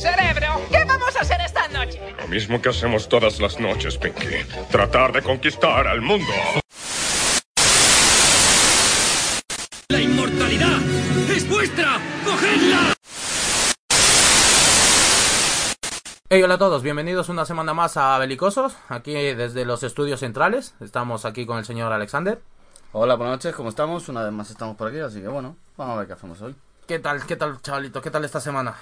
Cerebro, ¿qué vamos a hacer esta noche? Lo mismo que hacemos todas las noches, Pinky. Tratar de conquistar al mundo. ¡La inmortalidad es vuestra! ¡Cogedla! Hey, hola a todos, bienvenidos una semana más a Belicosos, aquí desde los estudios centrales. Estamos aquí con el señor Alexander. Hola, buenas noches, ¿cómo estamos? Una vez más estamos por aquí, así que bueno, vamos a ver qué hacemos hoy. ¿Qué tal, qué tal, chavalito? ¿Qué tal esta semana?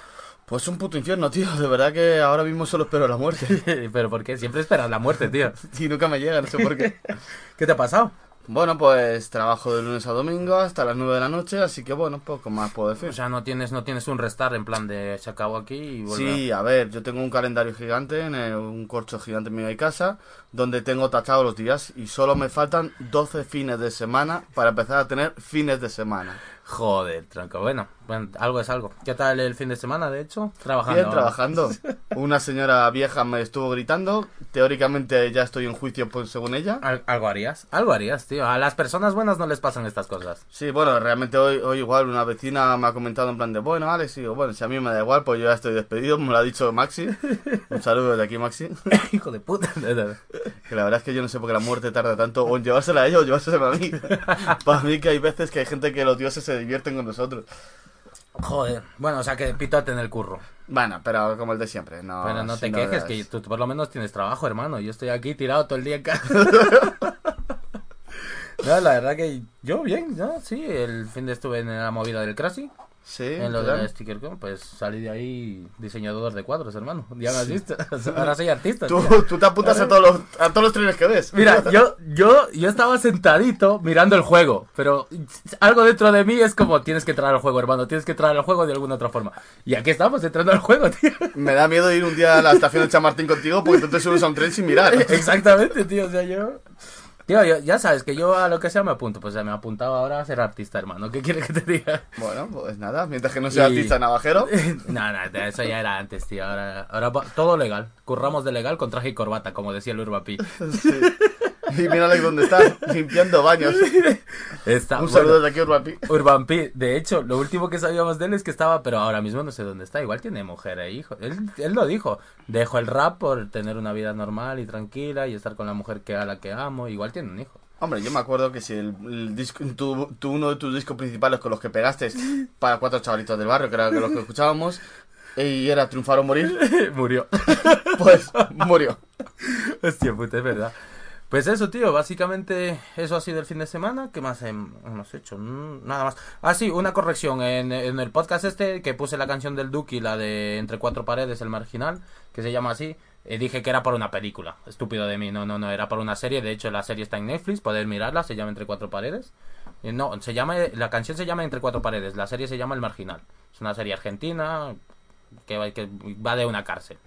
Pues un puto infierno, tío, de verdad que ahora mismo solo espero la muerte. ¿Pero por qué? Siempre esperas la muerte, tío. y nunca me llega, no sé por qué. ¿Qué te ha pasado? Bueno, pues trabajo de lunes a domingo hasta las 9 de la noche, así que bueno, poco más puedo decir. O sea, no tienes, no tienes un restar en plan de se acabó aquí y vuelve. Sí, a ver, yo tengo un calendario gigante, en el- un corcho gigante en mi casa, donde tengo tachados los días y solo me faltan 12 fines de semana para empezar a tener fines de semana. Joder, tronco. Bueno, bueno, algo es algo. ¿Qué tal el fin de semana, de hecho? Trabajando. Bien, trabajando. Una señora vieja me estuvo gritando, teóricamente ya estoy en juicio pues, según ella. Al- algo harías, algo harías, tío. A las personas buenas no les pasan estas cosas. Sí, bueno, realmente hoy, hoy igual una vecina me ha comentado en plan de, bueno, Alex, y digo, bueno, si a mí me da igual, pues yo ya estoy despedido, me lo ha dicho Maxi. Un saludo desde aquí, Maxi. Hijo de puta. Que la verdad es que yo no sé por qué la muerte tarda tanto, o en llevársela a ella o llevársela a mí. Para mí que hay veces que hay gente que los dioses se divierten con nosotros. Joder. Bueno, o sea que pítate en el curro. Bueno, pero como el de siempre, no. Pero no si te quejes, que tú por lo menos tienes trabajo, hermano. Yo estoy aquí tirado todo el día en casa. no, la verdad que yo bien, ¿no? Sí, el fin de estuve en la movida del Crashy, Sí, en lo claro. de Sticker Con, pues salí de ahí diseñador de cuadros, hermano. Ya me has visto. Ahora soy artista. Tú, tú te apuntas a todos los, a todos los trenes que ves. Mira, yo, yo, yo estaba sentadito mirando el juego, pero algo dentro de mí es como tienes que entrar al juego, hermano, tienes que entrar al juego de alguna otra forma. Y aquí estamos entrando al juego, tío. Me da miedo ir un día a la estación de Chamartín contigo porque tú te subes a un tren sin mirar. Exactamente, tío, o sea, yo... Tío, yo- ya sabes que yo a lo que sea me apunto, pues ya me he apuntado ahora a ser artista, hermano. ¿Qué quieres que te diga? Bueno, pues nada, mientras que no sea Y- artista navajero. no, no, eso ya era antes, tío. Ahora, ahora todo legal. Curramos de legal con traje y corbata, como decía el Urbapi. Sí. Y mírale dónde está, limpiando baños. Está, Un bueno, saludo desde aquí, Urbapi. Urban Pi, de hecho, lo último que sabíamos de él es que estaba, pero ahora mismo no sé dónde está. Igual tiene mujer e hijo. Él, él lo dijo. Dejo el rap por tener una vida normal y tranquila y estar con la mujer que a la que amo. Igual tiene un hijo. Hombre, yo me acuerdo que si el, el disco, tu, tu- uno de tus discos principales con los que pegaste para cuatro chavalitos del barrio, que era los que escuchábamos, y era Triunfar o Morir, Murió. pues murió. Hostia puta, es verdad. Pues eso, tío, básicamente eso ha sido el fin de semana. ¿Qué más hem- hemos hecho? Mm, Nada más. Ah, sí, una corrección. En, el podcast este que puse la canción del Duki, la de Entre Cuatro Paredes, el marginal, que se llama así, eh, dije que era por una película. Estúpido de mí. No, no, no, era por una serie. De hecho, la serie está en Netflix, podéis mirarla, se llama Entre Cuatro Paredes. Eh, No, se llama, la canción se llama Entre Cuatro Paredes, la serie se llama El Marginal. Es una serie argentina que que va de una cárcel.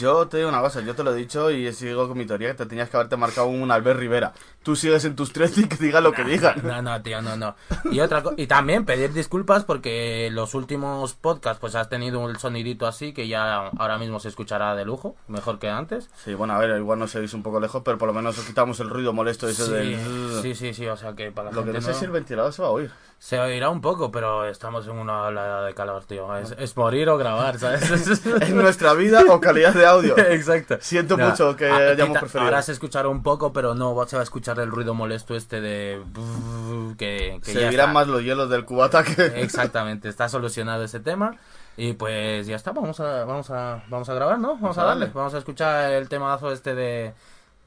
Yo te digo una cosa, yo te lo he dicho y sigo con mi teoría que te tenías que haberte marcado un Albert Rivera. Tú sigues en tus tres y que diga lo que diga. No, no, tío, no, no. Y otra y también pedir disculpas porque los últimos podcasts pues has tenido un sonidito así que ya ahora mismo se escuchará de lujo, mejor que antes. Sí, bueno, a ver, igual nos seguís un poco lejos, pero por lo menos os quitamos el ruido molesto ese Sí, del... sí, sí, sí, o sea que para la Lo que gente no sé no- si el ventilador se va a oír. se oirá un poco, pero estamos en una ola de calor, tío. Es, es morir o grabar, ¿sabes? ¿Es nuestra vida o calidad de audio? Exacto. Siento No, mucho que hayamos preferido. Ahora se escuchará un poco, pero no se va a escuchar el ruido molesto este de... que, que Se dirán más los hielos del cubata que... Exactamente, está solucionado ese tema. Y pues ya está, vamos a, vamos a, vamos a grabar, ¿no? Vamos a darle. Vamos a escuchar el temazo este de,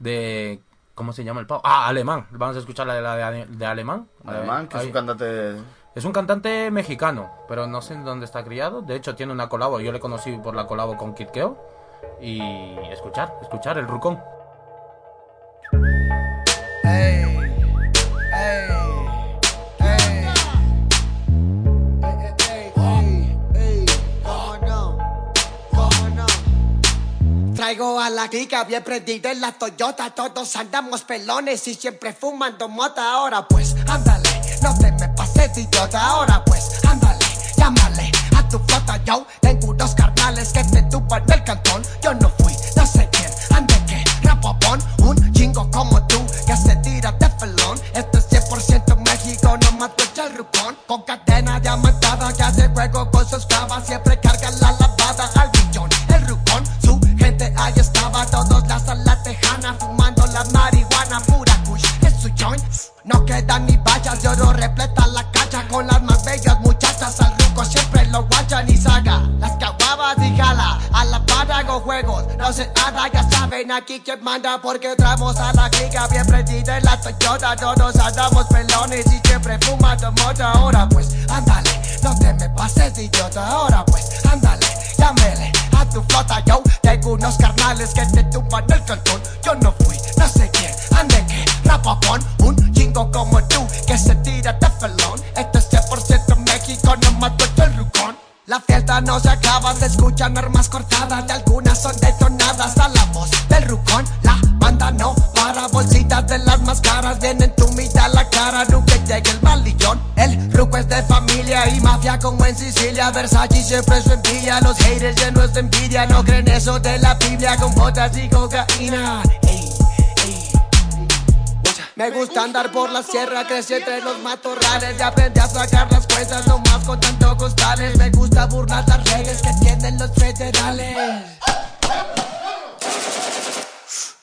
de ¿cómo se llama el pavo? Ah, alemán. Vamos a escuchar la de, la de, de alemán. Alemán, que es un cantante... Es un cantante mexicano, pero no sé en dónde está criado. De hecho, tiene una colabo. Yo le conocí por la colabo con Kid Keo. Y escuchar, escuchar el rucón. Traigo a la clica bien prendida en la Toyota, todos andamos pelones y siempre fumando mota. Ahora pues, ándale, no te me pases idiota. Ahora pues, ándale, llámale a tu flota. Yo tengo unos carnales que te tupan del cantón. Yo no fui, no sé quién, ande que rapopón, un chingo como tú que se tira de felón. Esto es 100% México, no mato el la lo guachan y saca las caguabas y jala. A la para hago juegos, no se nada, ya saben aquí quién manda porque entramos a la clica bien prendida en la Toyota. Todos andamos pelones y siempre fumando mota. Ahora pues, ándale, no te me pases idiota. Ahora pues, ándale, llámele a tu flota. Yo tengo unos carnales que te envidia, no creen eso de la Biblia con botas y cocaína. Me gusta andar por la sierra, crecí entre los matorrales y aprendí a sacar las cuentas nomás con tanto costales. Me gusta burlar las reglas que tienen los federales.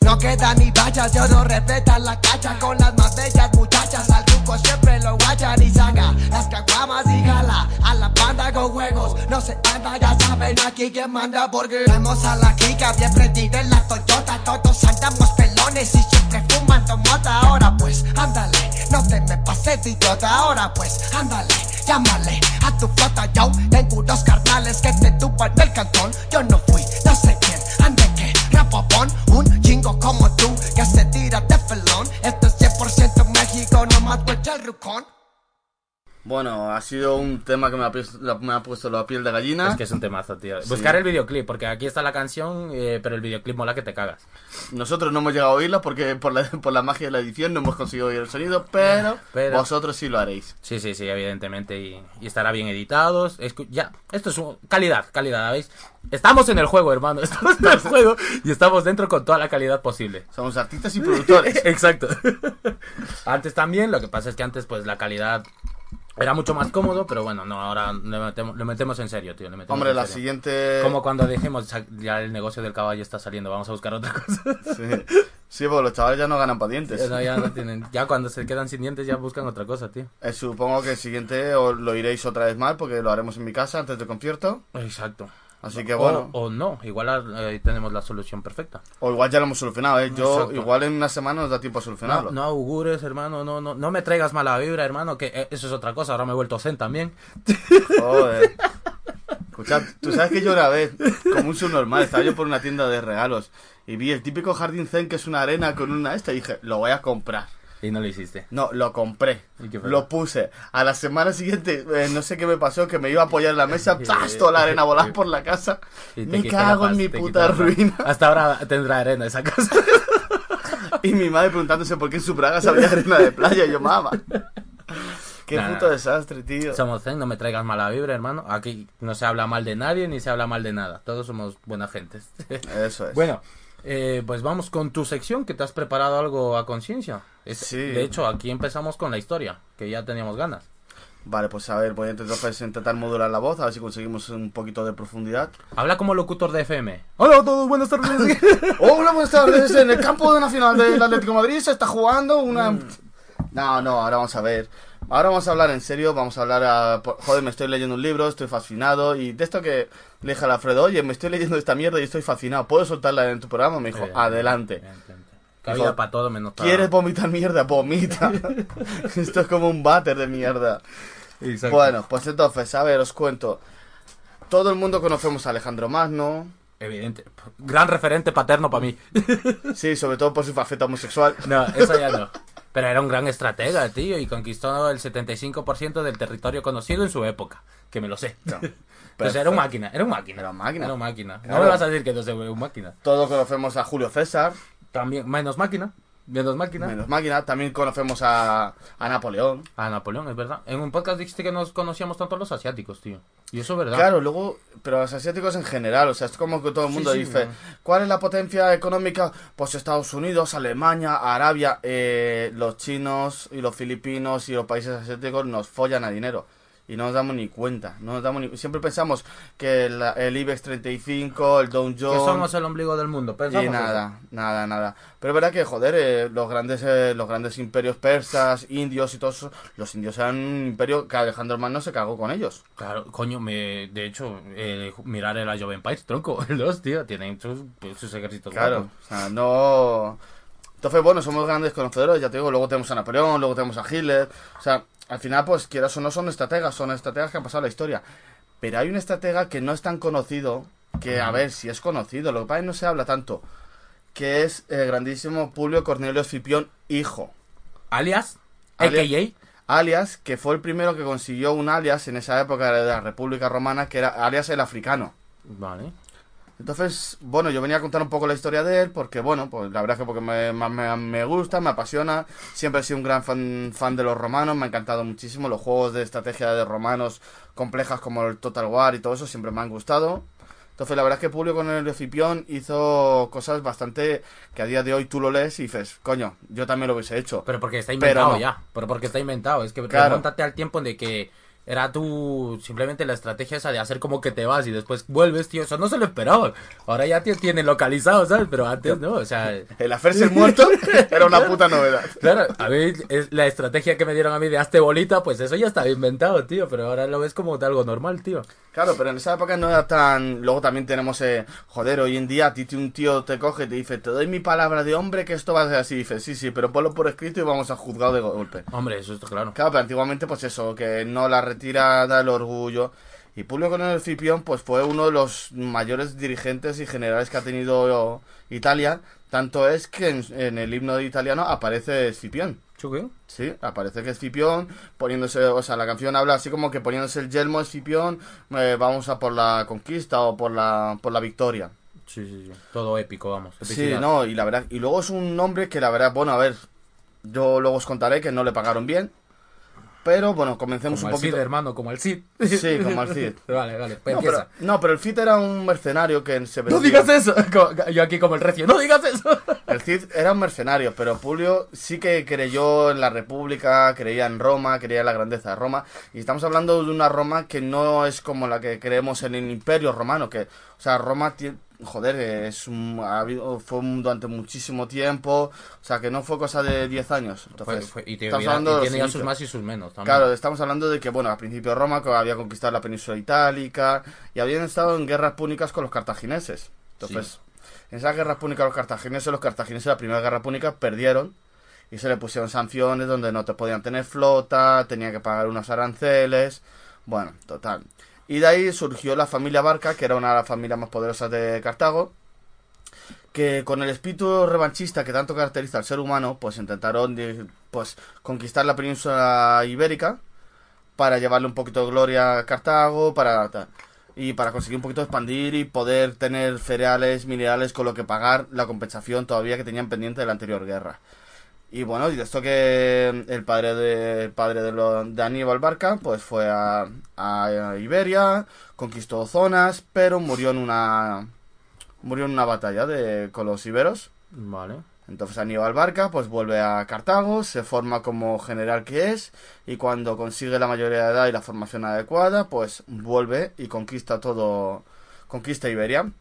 No queda ni vallas, yo no respetan la cacha con las más bellas muchachas. Al truco siempre lo guachan y saca las caguamas y jala. A la panda con juegos, no se anda, ya saben aquí quién manda porque vemos a la clica bien prendida en la Toyota. Todos andamos pelones y siempre fumando mota. Ahora pues, ándale, no te me pases de idiota. Ahora pues, ándale, llámale a tu flota. Yo tengo unos carnales que te tupan el cantón. Yo no fui, no sé quién, ande que rapopón. Un chingo como tú que se tira de felón. Esto es 100% México, no mato el rucón. Bueno, ha sido un tema que me ha, puesto- me ha puesto la piel de gallina. Es que es un temazo, tío. Buscar el videoclip, porque aquí está la canción, eh, pero el videoclip mola que te cagas. Nosotros no hemos llegado a oírla porque por la, por la magia de la edición no hemos conseguido oír el sonido, pero, Pero- vosotros sí lo haréis. Sí, sí, sí, evidentemente. Y, y estará bien editados. Escu- ya, esto es un- calidad, calidad, ¿veis? Estamos en el juego, hermano. Estamos en el juego y estamos dentro con toda la calidad posible. Somos artistas y productores. Exacto. antes también, lo que pasa es que antes, pues la calidad era mucho más cómodo, pero bueno, no, ahora le metemos, le metemos en serio, tío. le metemos Hombre, en la serio. siguiente... Como cuando dijimos, "Sa- ya el negocio del caballo está saliendo, vamos a buscar otra cosa. Sí. Sí, porque los chavales ya no ganan para dientes. No, ya, no tienen, ya cuando se quedan sin dientes ya buscan otra cosa, tío. Eh, supongo que el siguiente os lo iréis otra vez mal porque lo haremos en mi casa antes del concierto. Exacto. Así que bueno, O, o no, igual eh, tenemos la solución perfecta. o igual ya lo hemos solucionado, ¿eh? Yo Exacto. igual en una semana nos da tiempo a solucionarlo. no augures, hermano, no, no, no me traigas mala vibra, hermano, que eh, eso es otra cosa, ahora me he vuelto zen también. Joder. Escuchad, tú sabes que yo una vez, como un subnormal, estaba yo por una tienda de regalos y vi el típico jardín zen que es una arena con una esta y dije, lo voy a comprar. Y no lo hiciste. No, lo compré. ¿Y qué fue? Lo puse. A la semana siguiente, eh, no sé qué me pasó, que me iba a apoyar en la mesa, ¡zas! toda la arena volar por la casa. Y Me cago en paz, mi puta ruina. Hasta ahora tendrá arena esa casa. Y mi madre preguntándose por qué en su Praga había arena de playa. Y yo, mamá. Qué Nah, puto desastre, tío. somos zen, no me traigas mala vibra, hermano. Aquí no se habla mal de nadie ni se habla mal de nada. Todos somos buena gente. Eso es. bueno, eh, pues vamos con tu sección, que te has preparado algo a conciencia. Sí. De hecho, aquí empezamos con la historia, que ya teníamos ganas. Vale, pues a ver, voy a intentar, pues, intentar modular la voz, a ver si conseguimos un poquito de profundidad. Habla como locutor de FM. Hola a todos, buenas tardes. Hola, buenas tardes. En el campo de Nacional del Atlético de Madrid se está jugando una. No, no, ahora vamos a ver. Ahora vamos a hablar en serio, vamos a hablar a... Joder, me estoy leyendo un libro, estoy fascinado y de esto que le dije a Alfredo, oye, me estoy leyendo esta mierda y estoy fascinado, ¿puedo soltarla en tu programa? Me dijo, Eh, adelante. evidentemente. Cabida para todo menos para... ¿Quieres vomitar mierda? Vomita. Esto es como un váter de mierda. Exacto. Bueno, pues entonces, a ver, os cuento. Todo el mundo conocemos a Alejandro Magno, Evidente. Gran referente paterno para mí. sí, sobre todo por su faceta homosexual. No, eso ya no. Pero era un gran estratega, tío, y conquistó el 75% del territorio conocido en su época. Que me lo sé. Pues era un máquina, era un máquina. Era un máquina. Era un máquina. No Claro. me vas a decir que no es un máquina. Todos conocemos a Julio César, También, menos máquina. Menos máquina. menos máquina. También conocemos a, a Napoleón. A Napoleón, es verdad. En un podcast dijiste que nos conocíamos tanto los asiáticos, tío. Y eso es verdad. Claro, luego, pero los asiáticos en general, o sea, es como que todo el mundo Sí, sí, dice, no. ¿cuál es la potencia económica? Pues Estados Unidos, Alemania, Arabia, eh, los chinos y los filipinos y los países asiáticos nos follan a dinero. Y no nos damos ni cuenta. No nos damos ni... Siempre pensamos que el, el IBEX 35, el Dow Jones... Que somos el ombligo del mundo. Pensamos Y eso. nada, nada, nada. Pero es verdad que, joder, eh, los grandes eh, los grandes imperios persas, indios y todos los indios eran un imperio que Alejandro Magno se cagó con ellos. Claro, coño, me, de hecho, eh, mirar el Age of Empires, tronco, los, tío, tienen sus, sus ejércitos Claro, o sea, no... Entonces, bueno, somos grandes conocedores, ya te digo, luego tenemos a Napoleón, luego tenemos a Hitler, o sea, al final, pues, quieras o no, son estrategas, son estrategas que han pasado la historia. Pero hay un estratega que no es tan conocido, que, a ver, si es conocido, lo que pasa es que no se habla tanto, que es el grandísimo Publio Cornelio Escipión, hijo. Alias, Alias- que fue el primero que consiguió un alias en esa época de la República Romana, que era alias el africano. vale. Entonces, bueno, yo venía a contar un poco la historia de él, porque bueno, pues la verdad es que porque me, me, gusta, me apasiona, siempre he sido un gran fan, fan de los romanos, me ha encantado muchísimo, los juegos de estrategia de romanos complejas como el Total War y todo eso siempre me han gustado. Entonces, la verdad es que Publio con el Escipión hizo cosas bastante que a día de hoy tú lo lees y dices, coño, yo también lo hubiese hecho. Pero porque está Pero inventado no. ya. Pero porque está inventado. Es que Claro. remóntate al tiempo de que era tú simplemente la estrategia esa de hacer como que te vas y después vuelves, tío. Eso no se lo esperaban. Ahora ya te tienen localizado, ¿sabes? Pero antes no, o sea. El hacerse el muerto era una puta novedad. Claro, a mí es la estrategia que me dieron a mí de hazte bolita, pues eso ya estaba inventado, tío. Pero ahora lo ves como de algo normal, tío. Claro, pero en esa época no era tan... Luego también tenemos, eh, joder, hoy en día a ti un tío te coge y te dice, te doy mi palabra de hombre que esto va a ser así. Y dices, sí, sí, pero ponlo por escrito y vamos a juzgado de golpe. Hombre, eso está claro. Claro, pero antiguamente pues eso, que no la retirada, el orgullo. Y Publio Cornelio Escipión pues fue uno de los mayores dirigentes y generales que ha tenido Italia. Tanto es que en, en el himno de italiano aparece Escipión. ¿Chuqueo? Sí, aparece que Escipión poniéndose, o sea, la canción habla así como que poniéndose el yelmo Escipión, eh, vamos a por la conquista o por la, por la victoria. Sí, sí, sí. Todo épico, vamos. Sí, epicidad. no, y la verdad, y luego es un nombre que la verdad, bueno, a ver, yo luego os contaré que no le pagaron bien, pero bueno, comencemos Como un el Cid, poquito. hermano, como el Cid. Sí, como el Cid. vale, vale. Pues No empieza. pero, no, pero el Cid era un mercenario que se No vendía. digas eso. Yo aquí como el recio. No digas eso. El Cid era un mercenario, pero Publio sí que creyó en la República, creía en Roma, creía en la grandeza de Roma. Y estamos hablando de una Roma que no es como la que creemos en el Imperio Romano, que, o sea, Roma tiene... Joder, es un, ha habido, fue un- durante muchísimo tiempo, o sea, que no fue cosa de 10 años. Entonces, fue- y te- estamos hablando de los tiene ya sus más y sus menos también. Claro, estamos hablando de que, bueno, al principio Roma había conquistado la península itálica y habían estado en guerras púnicas con los cartagineses. Entonces, en esas guerras púnicas los cartagineses, los cartagineses la primera guerra púnica perdieron y se le pusieron sanciones donde no te podían tener flota, tenían que pagar unos aranceles. Bueno, total. Y de ahí surgió la familia Barca, que era una de las familias más poderosas de Cartago, que con el espíritu revanchista que tanto caracteriza al ser humano, pues intentaron pues conquistar la península ibérica para llevarle un poquito de gloria a Cartago, para y para conseguir un poquito expandir y poder tener cereales, minerales con lo que pagar la compensación todavía que tenían pendiente de la anterior guerra. Y bueno, y esto que el padre de, el padre de, lo- de Aníbal Barca, pues fue a, a Iberia, conquistó zonas, pero murió en una murió en una batalla de, con los iberos. Vale. Entonces Aníbal Barca pues vuelve a Cartago, se forma como general que es y cuando consigue la mayoría de edad y la formación adecuada pues vuelve y conquista todo, conquista Iberia.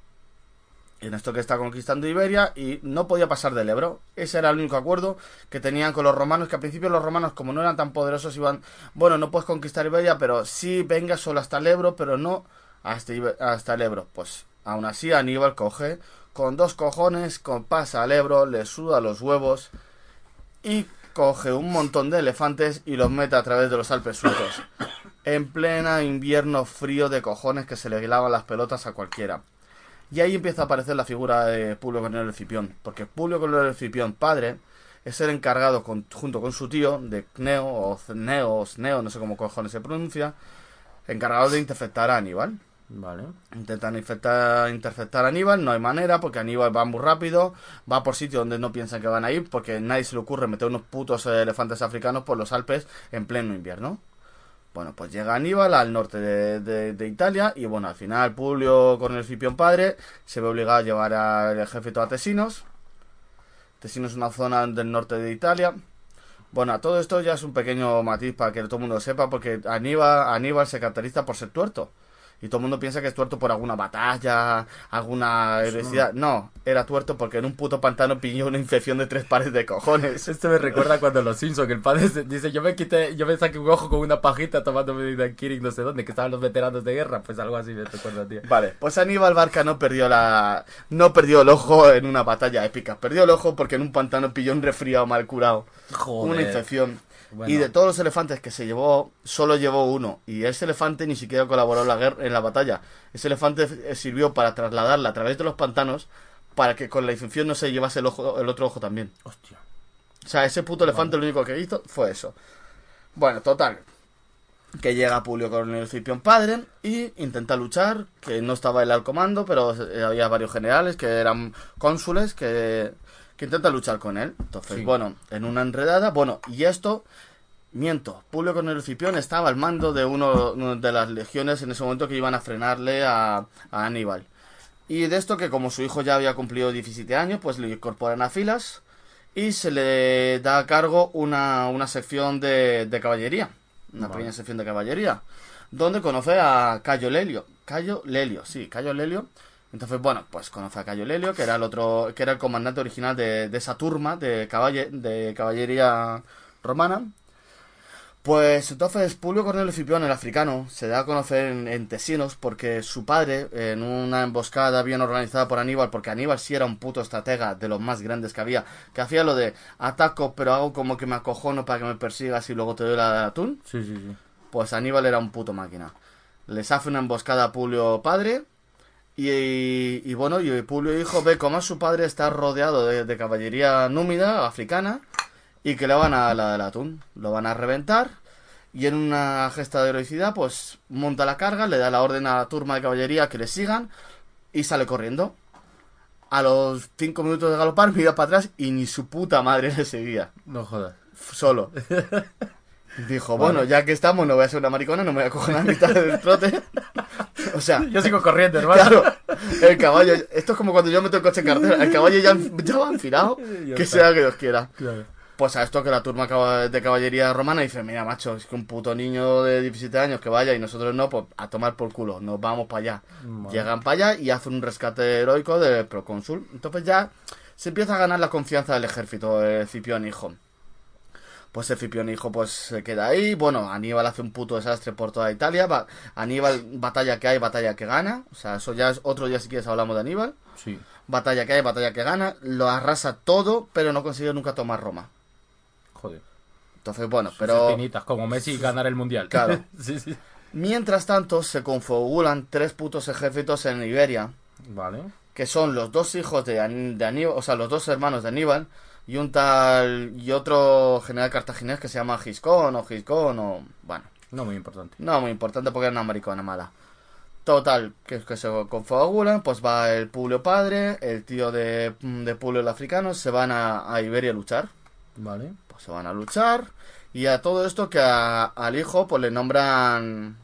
En esto que está conquistando Iberia y no podía pasar del Ebro. Ese era el único acuerdo que tenían con los romanos, que al principio los romanos como no eran tan poderosos iban, bueno, no puedes conquistar Iberia, pero sí venga solo hasta el Ebro, pero no hasta, hasta el Ebro. Pues aún así Aníbal coge con dos cojones, con, pasa al Ebro, le suda los huevos y coge un montón de elefantes y los mete a través de los Alpes suizos. En plena invierno frío de cojones que se le helaban las pelotas a cualquiera. Y ahí empieza a aparecer la figura de Publio Cornelio Escipión, porque Publio Cornelio Escipión, padre, es el encargado con- junto con su tío de Cneo o Cneo o Sneo, no sé cómo cojones se pronuncia, encargado de interceptar a Aníbal. Vale. Intentan infectar- interceptar a Aníbal, no hay manera, porque Aníbal va muy rápido, va por sitios donde no piensan que van a ir, porque nadie se le ocurre meter unos putos elefantes africanos por los Alpes en pleno invierno. Bueno, pues llega Aníbal al norte de, Italia y bueno, al final Publio con el Escipión padre se ve obligado a llevar al ejército a Tesinos. Tesinos es una zona del norte de Italia. Bueno, todo esto ya es un pequeño matiz para que todo el mundo sepa, porque Aníbal, Aníbal se caracteriza por ser tuerto. Y todo el mundo piensa que es tuerto por alguna batalla, alguna heroicidad. No, era tuerto porque en un puto pantano pilló una infección de tres pares de cojones. Esto me recuerda cuando los Simpsons, que el padre dice, yo me quité, yo me saqué un ojo con una pajita tomándome una Kirin no sé dónde, que estaban los veteranos de guerra, pues algo así me recuerda, tío. Vale, pues Aníbal Barca no perdió la no perdió el ojo en una batalla épica. Perdió el ojo porque en un pantano pilló un resfriado mal curado. Joder. Una infección. Bueno. Y de todos los elefantes que se llevó, solo llevó uno. Y ese elefante ni siquiera colaboró en la, guerra, en la batalla. Ese elefante eh, sirvió para trasladarla a través de los pantanos para que con la infección no se llevase el, ojo, el otro ojo también. Hostia. O sea, ese puto elefante lo único que hizo fue eso. Bueno, total. Que llega Publio Cornelio Escipión padre y intenta luchar, que no estaba él al comando, pero eh, había varios generales que eran cónsules que, que intentan luchar con él. Entonces, Sí. bueno, en una enredada, bueno, y esto, miento, Publio Cornelio Escipión estaba al mando de uno de las legiones en ese momento que iban a frenarle a, a Aníbal. Y de esto que como su hijo ya había cumplido 17 años, pues le incorporan a filas y se le da a cargo una, una sección de, de caballería, una Vale. pequeña sección de caballería, donde conoce a Cayo Lelio, Cayo Lelio, sí, Cayo Lelio. Entonces, bueno, pues conoce a Cayo Lelio, que era el otro, que era el comandante original de, de esa turma de, caballe- de caballería romana. Pues entonces Publio Cornelio Escipión, el africano, se da a conocer en, en Tesinos porque su padre, en una emboscada bien organizada por Aníbal, porque Aníbal sí era un puto estratega de los más grandes que había, que hacía lo de ataco pero hago como que me acojono para que me persigas y luego te doy la de atún, Sí, sí, sí. pues Aníbal era un puto máquina. Les hace una emboscada a Publio padre y, y bueno, y Publio hijo ve cómo su padre está rodeado de, de caballería númida, africana, y que le van a la del atún. Lo van a reventar y en una gesta de heroicidad pues monta la carga, le da la orden a la turma de caballería que le sigan y sale corriendo. A los cinco minutos de galopar mira para atrás y ni su puta madre le seguía No jodas. solo. Dijo, bueno, ya que estamos, no voy a ser una maricona, no me voy a coger la mitad del trote. o sea, Yo sigo corriendo, hermano. claro, el caballo, esto es como cuando yo meto el coche en cartera, el caballo ya, ya va enfilado, que sea que Dios quiera. Claro. Pues a esto que la turma de caballería romana dice, mira, macho, es que un puto niño de 17 años que vaya y nosotros no, pues a tomar por culo, nos vamos para allá. Llegan para allá y hacen un rescate heroico del procónsul. Entonces ya se empieza a ganar la confianza del ejército, el Cipión hijo. Pues el Cipión hijo pues se queda ahí. Bueno, Aníbal hace un puto desastre por toda Italia. Va- Aníbal, batalla que hay, batalla que gana. O sea, eso ya es otro día si quieres hablamos de Aníbal. Sí. Batalla que hay, batalla que gana. Lo arrasa todo, pero no consigue nunca tomar Roma. Joder. Entonces, bueno, Sus pero... espinitas, como Messi ganar el mundial. Claro. sí, sí. Mientras tanto, se confabulan tres putos ejércitos en Iberia. Vale. que son los dos hijos de, An- de Aníbal, o sea, los dos hermanos de Aníbal, y un tal, y otro general cartaginés que se llama Giscón o Giscón o, bueno, No muy importante. no muy importante porque era una maricona mala. Total, que, que se confabulan, pues va el Publio padre, el tío de, de Publio el africano, se van a, a Iberia a luchar, Vale. pues se van a luchar, y a todo esto que a- al hijo pues le nombran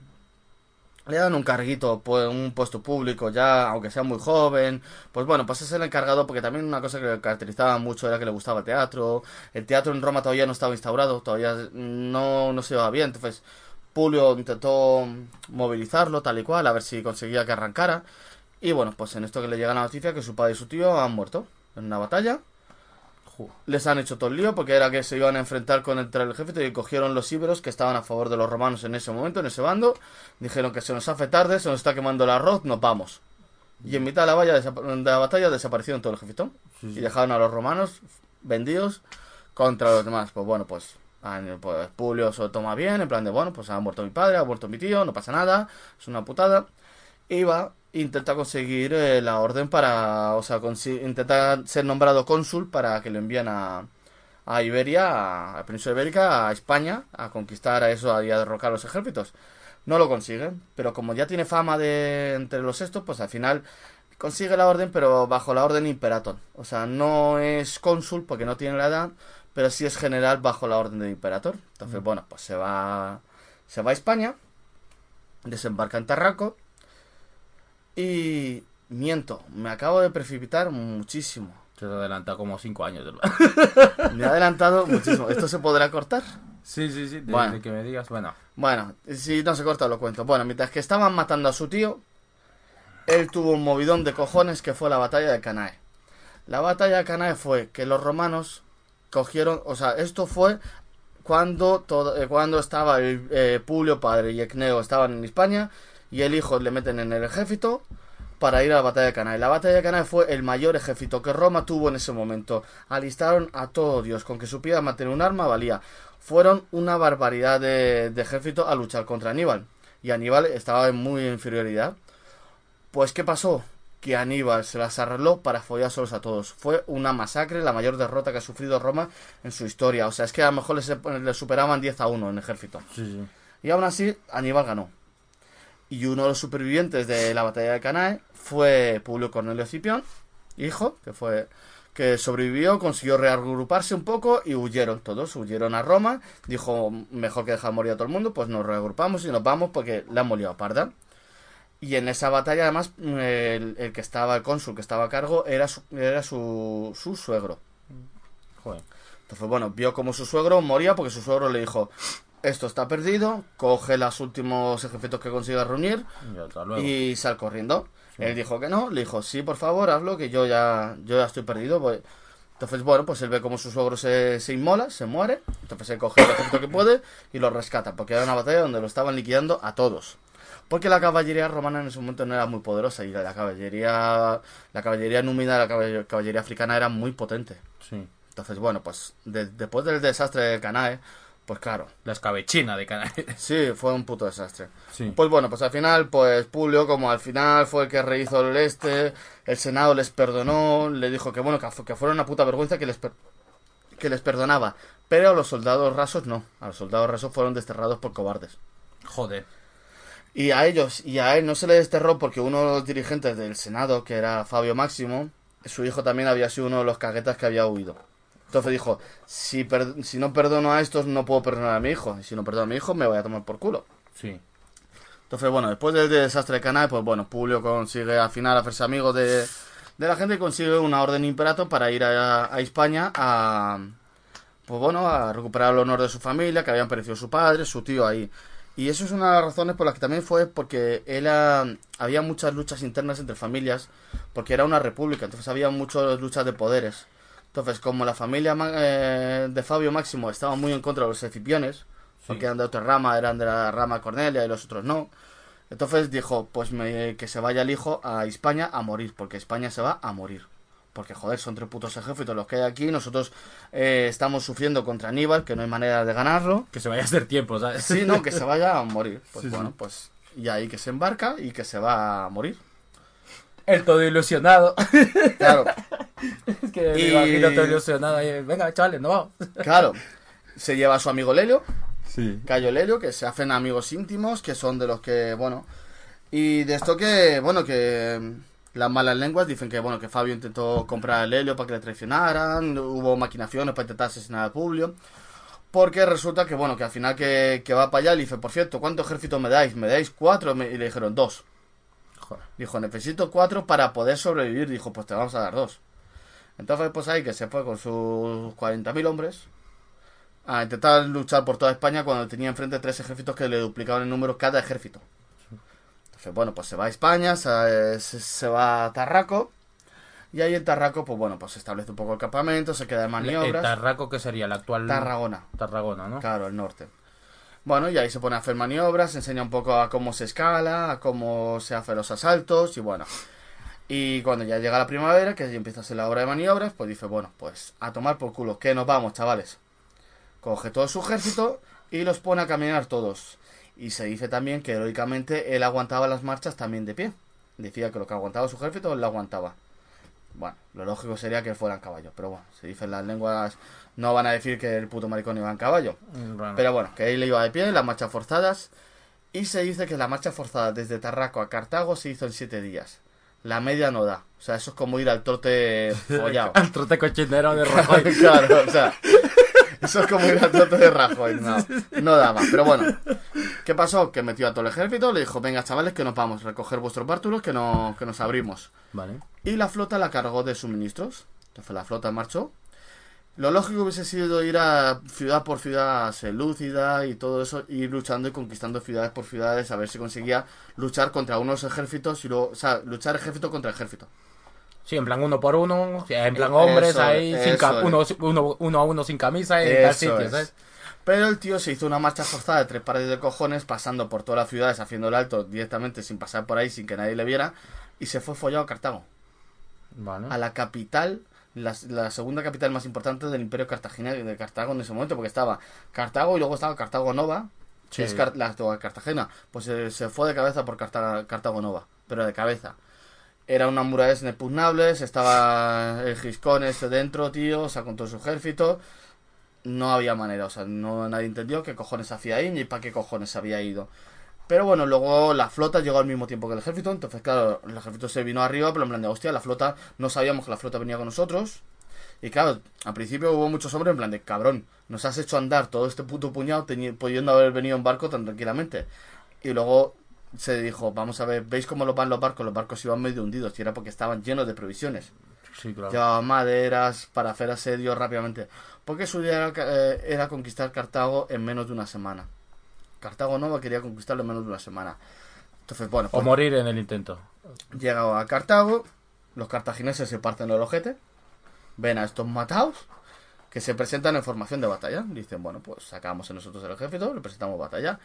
le dan un carguito, pues un puesto público ya, aunque sea muy joven, pues bueno, pues es el encargado porque también una cosa que le caracterizaba mucho era que le gustaba el teatro, el teatro en Roma todavía no estaba instaurado, todavía no, no se iba bien, entonces Publio intentó movilizarlo tal y cual, a ver si conseguía que arrancara, y bueno, pues en esto que le llega la noticia que su padre y su tío han muerto en una batalla. Les han hecho todo el lío porque era que se iban a enfrentar con el, el ejército y cogieron los íberos que estaban a favor de los romanos en ese momento, en ese bando. Dijeron que se nos hace tarde, se nos está quemando el arroz, nos vamos. Y en mitad de la, valla de la batalla desaparecieron todo el ejército Sí, sí. y dejaron a los romanos vendidos contra los demás. Pues bueno, pues, pues Publio se lo toma bien, en plan de, bueno, pues ha muerto mi padre, ha muerto mi tío, no pasa nada, es una putada. Va, intenta conseguir eh, la orden para, o sea, intenta ser nombrado cónsul para que lo envíen a, a Iberia, a, a Península Ibérica, a España, a conquistar a eso y a derrocar a los ejércitos. No lo consiguen, pero como ya tiene fama de entre los estos, pues al final consigue la orden, pero bajo la orden imperator. O sea, no es cónsul porque no tiene la edad, pero sí es general bajo la orden del imperator. Entonces, bueno, pues se va se va a España, desembarca en Tarraco y miento, me acabo de precipitar muchísimo. Se ha adelantado como 5 años. Me ha adelantado muchísimo. ¿Esto se podrá cortar? sí, sí, sí. De, Bueno. de que me digas, bueno. Bueno, si no se corta lo cuento. Bueno, mientras que estaban matando a su tío, él tuvo un movidón de cojones que fue la batalla de Canae. La batalla de Canae fue que los romanos cogieron, o sea, esto fue cuando todo, eh, cuando estaba el eh, Publio padre y Ecneo estaban en España y el hijo le meten en el ejército para ir a la batalla de Canae. La batalla de Canae fue el mayor ejército que Roma tuvo en ese momento. Alistaron a todo Dios, con que supiera mantener un arma valía. Fueron una barbaridad de, de ejército a luchar contra Aníbal. Y Aníbal estaba en muy inferioridad. Pues, ¿qué pasó? Que Aníbal se las arregló para follárselos a todos. Fue una masacre, la mayor derrota que ha sufrido Roma en su historia. O sea, es que a lo mejor les, les superaban 10 a 1 en ejército. Sí, sí. Y aún así, Aníbal ganó. Y uno de los supervivientes de la batalla de Canae fue Publio Cornelio Cipión, hijo, que fue que sobrevivió, consiguió reagruparse un poco y huyeron todos, huyeron a Roma, dijo, mejor que dejar morir a todo el mundo, pues nos reagrupamos y nos vamos porque la han molido a parda. Y en esa batalla, además, el, el que estaba, el cónsul que estaba a cargo, era su, era su, su suegro. Joder. Entonces, bueno, vio como su suegro moría porque su suegro le dijo, esto está perdido, coge los últimos ejércitos que consigas reunir Y y sal corriendo. Él dijo que no, le dijo, sí, por favor, hazlo, que yo ya, yo ya estoy perdido. voy". Entonces, bueno, pues él ve como su suegro se, se inmola, se muere, entonces él coge el ejército que puede y lo rescata, porque era una batalla donde lo estaban liquidando a todos. Porque la caballería romana en ese momento no era muy poderosa y la caballería, la caballería númida, la caballería, caballería africana era muy potente. Sí. Entonces, bueno, pues de- después del desastre de Canae, pues claro, La escabechina de Canarias. sí, fue un puto desastre. Sí. Pues bueno, pues al final, pues Publio, como al final fue el que rehizo el este, el Senado les perdonó, le dijo que bueno, que, que fuera una puta vergüenza que les, per- que les perdonaba. Pero a los soldados rasos no, a los soldados rasos fueron desterrados por cobardes. Joder. Y a ellos, y a él no se le desterró porque uno de los dirigentes del Senado, que era Fabio Máximo, su hijo también había sido uno de los caguetas que había huido. Entonces dijo, si, per- si no perdono a estos, no puedo perdonar a mi hijo. Y si no perdono a mi hijo, me voy a tomar por culo. Sí. Entonces, bueno, después del desastre de Canae, pues bueno, Publio consigue al final hacerse amigo de, de la gente y consigue una orden imperato para ir a, a España a, pues bueno, a recuperar el honor de su familia, que habían perecido su padre, su tío ahí. Y eso es una de las razones por las que también fue porque él ah, había muchas luchas internas entre familias, porque era una república, entonces había muchas luchas de poderes. Entonces, como la familia eh, de Fabio Máximo estaba muy en contra de los escipiones, porque eran de otra rama, eran de la rama Cornelia y los otros no. Entonces dijo, pues me- que se vaya el hijo a España a morir, porque España se va a morir. Porque joder, son tres putos ejércitos los que hay aquí, nosotros eh, estamos sufriendo contra Aníbal, que no hay manera de ganarlo. Que se vaya a hacer tiempo, ¿sabes? Sí, no, que se vaya a morir. Pues Sí, sí. bueno, pues y ahí que se embarca y que se va a morir. El todo ilusionado. Claro, es que me Y- imagino todo ilusionado ahí. Venga, chavales, no vamos. claro. Se lleva a su amigo Lelio, Sí. Cayo Lelio, que se hacen amigos íntimos, que son de los que, bueno, y de esto que, bueno, que mm, las malas lenguas dicen que, bueno, que Fabio intentó comprar a Lelio para que le traicionaran, hubo maquinaciones para intentar asesinar a Publio, porque resulta que, bueno, que al final que, que va para allá le dice, por cierto, ¿cuánto ejército me dais? ¿Me dais cuatro? Me- Y le dijeron dos. Dijo, necesito cuatro para poder sobrevivir. Dijo, pues te vamos a dar dos. Entonces, pues ahí que se fue con sus 40.000 hombres a intentar luchar por toda España cuando tenía enfrente tres ejércitos que le duplicaban el número cada ejército. Entonces, bueno, pues se va a España, se, va a Tarraco. Y ahí en Tarraco, pues bueno, pues se establece un poco el campamento, se queda ¿El maniobras. Tarraco que sería? El actual... Tarragona. Tarragona, ¿no? Claro, el norte. Bueno, y ahí se pone a hacer maniobras, enseña un poco a cómo se escala, a cómo se hacen los asaltos y bueno. Y cuando ya llega la primavera, que ya empieza a ser la hora de maniobras, pues dice, bueno, pues a tomar por culo, que nos vamos, chavales. Coge todo su ejército y los pone a caminar todos. Y se dice también que heroicamente él aguantaba las marchas también de pie. Decía que lo que aguantaba su ejército, él lo aguantaba. Bueno, lo lógico sería que fueran caballos, pero bueno, se dicen las lenguas, no van a decir que el puto maricón iba en caballo. Mm, bueno. Pero bueno, que él iba de pie, las marchas forzadas. Y se dice que la marcha forzada desde Tarraco a Cartago se hizo en siete días. La media no da. O sea, eso es como ir al trote follado. Al trote cochinero de Rajoy. claro, o sea. Eso es como ir al trote de Rajoy. No, no daba. Pero bueno. ¿Qué pasó? Que metió a todo el ejército, le dijo, venga chavales que nos vamos, recoger vuestros bártulos que, no, que nos abrimos. Vale. Y la flota la cargó de suministros. Entonces la flota marchó. Lo lógico hubiese sido ir a ciudad por ciudad selúcida y todo eso, ir luchando y conquistando ciudades por ciudades, a ver si conseguía luchar contra unos ejércitos y luego, o sea, luchar ejército contra ejército. Sí, en plan uno por uno, en plan hombres eso, ahí, sin uno, uno, uno a uno sin camisa en tal sitio. ¿sabes? Pero el tío se hizo una marcha forzada de tres pares de cojones, pasando por todas las ciudades, haciendo el alto directamente sin pasar por ahí, sin que nadie le viera, y se fue follado a Cartago, Vale. a la capital, la, la segunda capital más importante del Imperio Cartagena de Cartago en ese momento, porque estaba Cartago y luego estaba Cartago Nova, Sí. que es Car- la actual Cartagena, pues eh, se fue de cabeza por Carta- Cartago Nova, pero de cabeza. Era unas murallas inexpugnables, estaba el Giscón ese dentro, tío, o sea, con todo su ejército. No había manera, o sea, no nadie entendió qué cojones hacía ahí ni para qué cojones había ido. Pero bueno, luego la flota llegó al mismo tiempo que el ejército, entonces claro, el ejército se vino arriba, pero en plan de hostia, la flota, no sabíamos que la flota venía con nosotros. Y claro, al principio hubo muchos hombres en plan de cabrón, nos has hecho andar todo este puto puñado pudiendo haber venido en barco tan tranquilamente. Y luego se dijo, vamos a ver, ¿veis cómo los van los barcos? Los barcos iban medio hundidos y era porque estaban llenos de provisiones. Sí, claro. Llevaban maderas para hacer asedio rápidamente. Porque su idea era, eh, era conquistar Cartago en menos de una semana. Cartago Nova quería conquistarlo en menos de una semana. Entonces, bueno, O pues morir en el intento. llega a Cartago, los cartagineses se parten el ojete, ven a estos matados que se presentan en formación de batalla. Dicen, bueno, pues sacamos a nosotros el ejército, le presentamos batalla.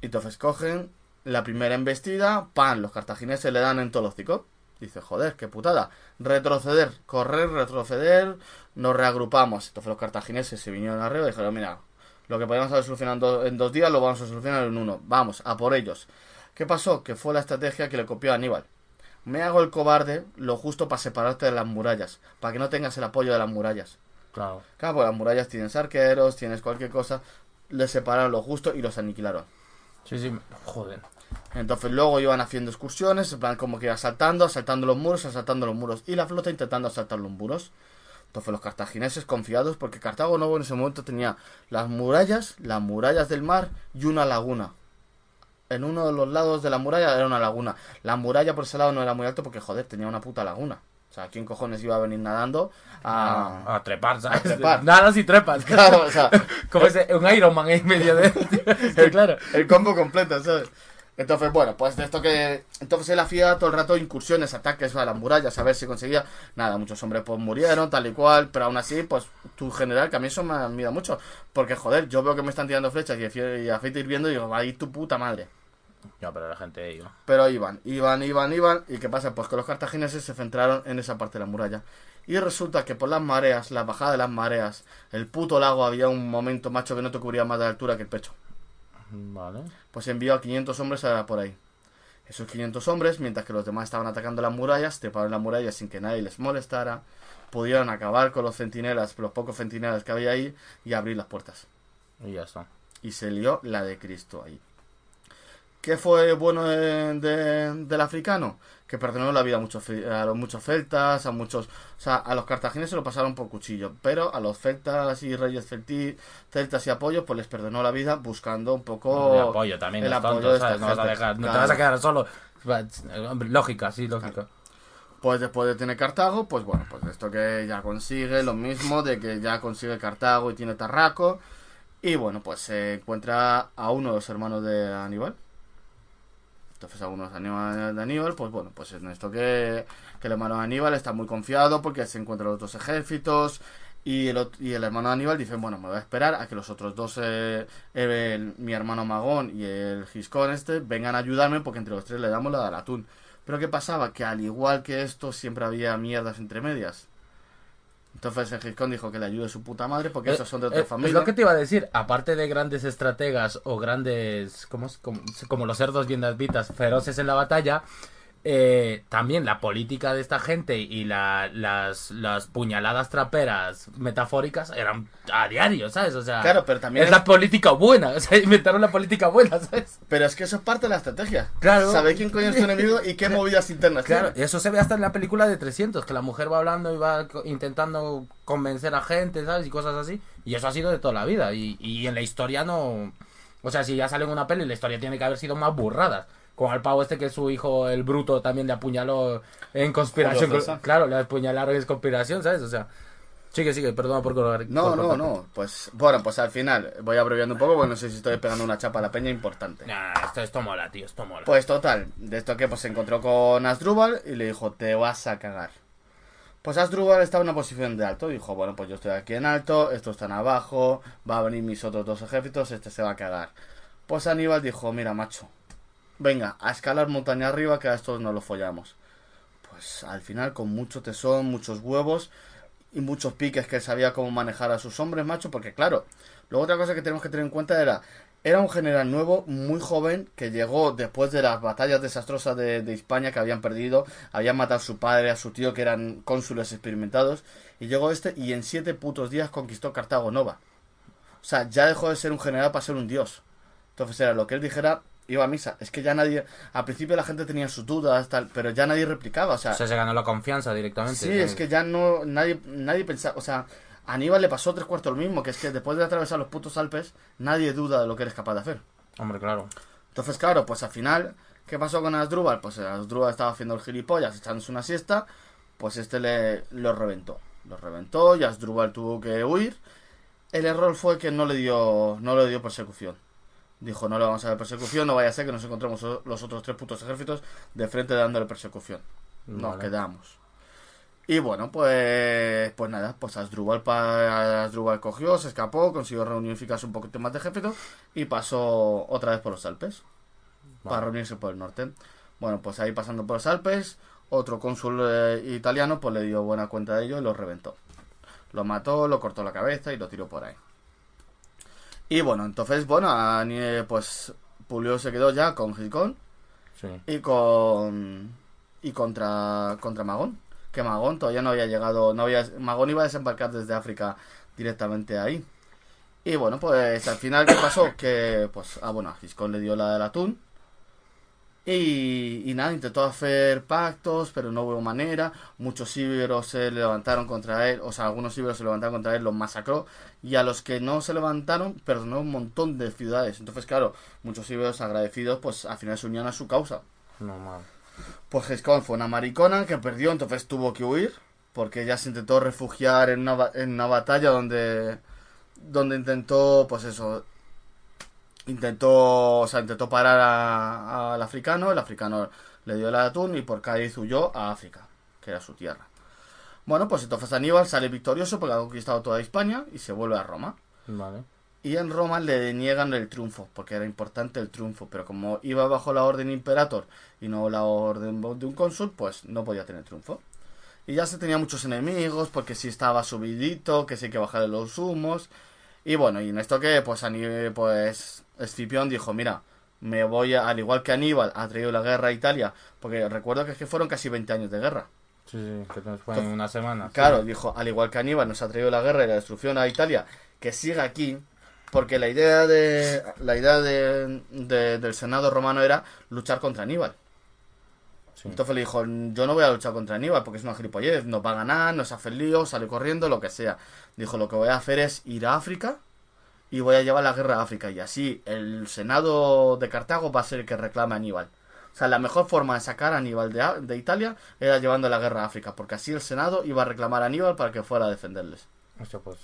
Y entonces cogen la primera embestida, pan, los cartagineses le dan en todo hocico. Dice, joder, qué putada. Retroceder, correr, retroceder, nos reagrupamos. Entonces los cartagineses se vinieron arriba y dijeron, mira, lo que podíamos haber solucionado en, do- en dos días lo vamos a solucionar en uno. Vamos, a por ellos. ¿Qué pasó? Que fue la estrategia que le copió a Aníbal. Me hago el cobarde lo justo para separarte de las murallas, para que no tengas el apoyo de las murallas. Claro. Claro, pues las murallas tienes arqueros, tienes cualquier cosa. Les separaron lo justo y los aniquilaron. Sí, sí. Joder. Entonces luego iban haciendo excursiones, en plan como que asaltando, asaltando los muros, asaltando los muros. Y la flota intentando asaltar los muros. Entonces los cartagineses confiados, porque Cartago Nuevo en ese momento tenía las murallas, las murallas del mar y una laguna. En uno de los lados de la muralla era una laguna. La muralla por ese lado no era muy alto porque, joder, tenía una puta laguna. O sea, ¿quién cojones iba a venir nadando a... A, a trepar, ¿sabes? A trepar. Nada si trepas. Claro, o sea, Como ese, un Iron Man ahí en medio de... Claro. el combo completo, ¿sabes? Entonces, bueno, pues de esto que... Entonces él hacía todo el rato incursiones, ataques a las murallas, a ver si conseguía... Nada, muchos hombres pues murieron, tal y cual, pero aún así, pues tu general, que a mí eso me admira mucho. Porque, joder, yo veo que me están tirando flechas y, y aceite hirviendo y digo, va a ir tu puta madre. No, pero la gente iba. Pero iban, iban, iban, iban. ¿Y qué pasa? Pues que los cartagineses se centraron en esa parte de la muralla. Y resulta que por las mareas, la bajada de las mareas, el puto lago había un momento, macho, que no te cubría más de altura que el pecho. Vale. Pues envió a 500 hombres a por ahí. Esos 500 hombres, mientras que los demás estaban atacando las murallas, treparon las murallas sin que nadie les molestara, pudieron acabar con los centinelas, los pocos centinelas que había ahí, y abrir las puertas. Y ya está. Y se lió la de Cristo ahí. ¿Qué fue bueno de- de- del africano? Que perdonó la vida a muchos, a los muchos celtas, a muchos... O sea, a los cartagineses se lo pasaron por cuchillo, pero a los celtas y reyes celtas y apoyos, pues les perdonó la vida buscando un poco... el apoyo también, el apoyo tonto, de ¿sabes? esta No, vas a dejar, no te vas a quedar solo. Hombre, lógica, sí, lógica. Pues después de tener Cartago, pues bueno, pues esto que ya consigue lo mismo, de que ya consigue Cartago y tiene Tarraco. Y bueno, pues se encuentra a uno de los hermanos de Aníbal. Entonces a uno de los Aníbal- de Aníbal, pues bueno, pues en esto que, que el hermano de Aníbal está muy confiado porque se encuentran los dos ejércitos. Y el, y el hermano de Aníbal dice, bueno, me voy a esperar a que los otros dos, eh, el- mi hermano Magón y el Giscón este, vengan a ayudarme porque entre los tres le damos la del atún. Pero ¿qué pasaba? Que al igual que esto, siempre había mierdas entre medias. Entonces el Giscón dijo que le ayude su puta madre porque Eh, esos son de eh, otra Es familia. lo que te iba a decir, aparte de grandes estrategas o grandes, ¿cómo es? como, como los cerdos bien vitas feroces en la batalla, eh, también la política de esta gente y la- las, las puñaladas traperas metafóricas eran a diario, ¿sabes? O sea, Claro, pero también es es- la política buena, o sea, inventaron la política buena, ¿sabes? Pero es que eso es parte de la estrategia. Claro. Saber quién coño es tu enemigo y qué movidas internas Claro, y eso se ve hasta en la película de 300, que la mujer va hablando y va intentando convencer a gente, ¿sabes? Y cosas así. Y eso ha sido de toda la vida. Y, y en la historia no... O sea, si ya sale en una peli, la historia tiene que haber sido más burradas. Con al pavo este que su hijo, el bruto, también le apuñaló en conspiración. Claro, le apuñalaron en conspiración, ¿sabes? O sea, sigue, sigue, perdona por colgar. No, por no, no. Pues bueno, pues al final voy abreviando un poco porque no sé si estoy pegando una chapa a la peña importante. Nah, esto, esto mola, tío, esto mola. Pues total, de esto que pues se encontró con Asdrúbal y le dijo, te vas a cagar. Pues Asdrúbal estaba en una posición de alto, dijo, bueno, pues yo estoy aquí en alto, estos están abajo, va a venir mis otros dos ejércitos, este se va a cagar. Pues Aníbal dijo, mira, macho, venga, a escalar montaña arriba que a estos no los follamos. Pues al final con mucho tesón, muchos huevos y muchos piques que sabía cómo manejar a sus hombres, macho, porque claro, luego otra cosa que tenemos que tener en cuenta era, era un general nuevo, muy joven, que llegó después de las batallas desastrosas de, de España que habían perdido, habían matado a su padre, a su tío, que eran cónsules experimentados, y llegó este y en siete putos días conquistó Cartago Nova. O sea, ya dejó de ser un general para ser un dios. Entonces era lo que él dijera, iba a misa. Es que ya nadie, al principio la gente tenía sus dudas, tal, pero ya nadie replicaba, o sea, O sea, se ganó la confianza directamente. Sí, es que ya no, nadie, nadie pensaba, o sea, a Aníbal le pasó tres cuartos lo mismo, que es que después de atravesar los putos Alpes, nadie duda de lo que eres capaz de hacer. Hombre, claro. Entonces, claro, pues al final, ¿qué pasó con Asdrúbal? Pues Asdrúbal estaba haciendo el gilipollas, echándose una siesta, pues este le lo reventó. Lo reventó y Asdrúbal tuvo que huir. El error fue que no le dio, no le dio persecución. Dijo, no le vamos a dar persecución, no vaya a ser que nos encontremos los otros tres putos ejércitos de frente dándole persecución. Nos Vale. quedamos. Y bueno, pues pues nada, pues Asdrúbal, pa- Asdrúbal cogió, se escapó, consiguió reunificarse un poquito más de ejército y pasó otra vez por los Alpes para reunirse por el norte. Bueno, pues ahí pasando por los Alpes, otro cónsul eh, italiano pues le dio buena cuenta de ello y lo reventó. Lo mató, lo cortó la cabeza y lo tiró por ahí. Y bueno, entonces, bueno, pues Publio se quedó ya con Gicón Sí. y con y contra contra Magón que Magón todavía no había llegado no había Magón iba a desembarcar desde África directamente ahí y bueno pues al final qué pasó que pues ah bueno a Giscón le dio la del atún y, y nada intentó hacer pactos pero no hubo manera. Muchos íberos se levantaron contra él o sea algunos íberos se levantaron contra él los masacró. Y a los que no se levantaron perdonó un montón de ciudades. Entonces claro muchos íberos agradecidos pues al final se unían a su causa. No, mal. pues Giscón fue una maricona que perdió, entonces tuvo que huir, porque ella se intentó refugiar en una, en una batalla donde, donde intentó, pues eso, intentó, o sea, intentó parar a- al africano, el africano le dio el atún y por Cádiz huyó a África, que era su tierra. Bueno, pues entonces Aníbal sale victorioso porque ha conquistado toda España y se vuelve a Roma. Vale. Y en Roma le deniegan el triunfo, porque era importante el triunfo, pero como iba bajo la orden imperator y no la orden de un cónsul, pues no podía tener triunfo. Y ya se tenía muchos enemigos, porque si estaba subidito, que sí hay que bajarle los humos. Y bueno, y en esto que, pues, Aní- pues Escipión dijo, mira, me voy a, al igual que Aníbal ha traído la guerra a Italia, porque recuerdo que es que fueron casi 20 años de guerra. Sí, sí, que nos fue en una semana. sí. Claro, dijo, al igual que Aníbal nos ha traído la guerra y la destrucción a Italia, que siga aquí, porque la idea de la idea de, de- del Senado romano era luchar contra Aníbal. Sí. Entonces le dijo, yo no voy a luchar contra Aníbal porque es una gilipollez, nos va a ganar, nos hace el lío, sale corriendo, lo que sea. Dijo, lo que voy a hacer es ir a África y voy a llevar la guerra a África y así el Senado de Cartago va a ser el que reclame a Aníbal. O sea, la mejor forma de sacar a Aníbal de, de Italia era llevando la guerra a África, porque así el Senado iba a reclamar a Aníbal para que fuera a defenderles. Hostia, pues.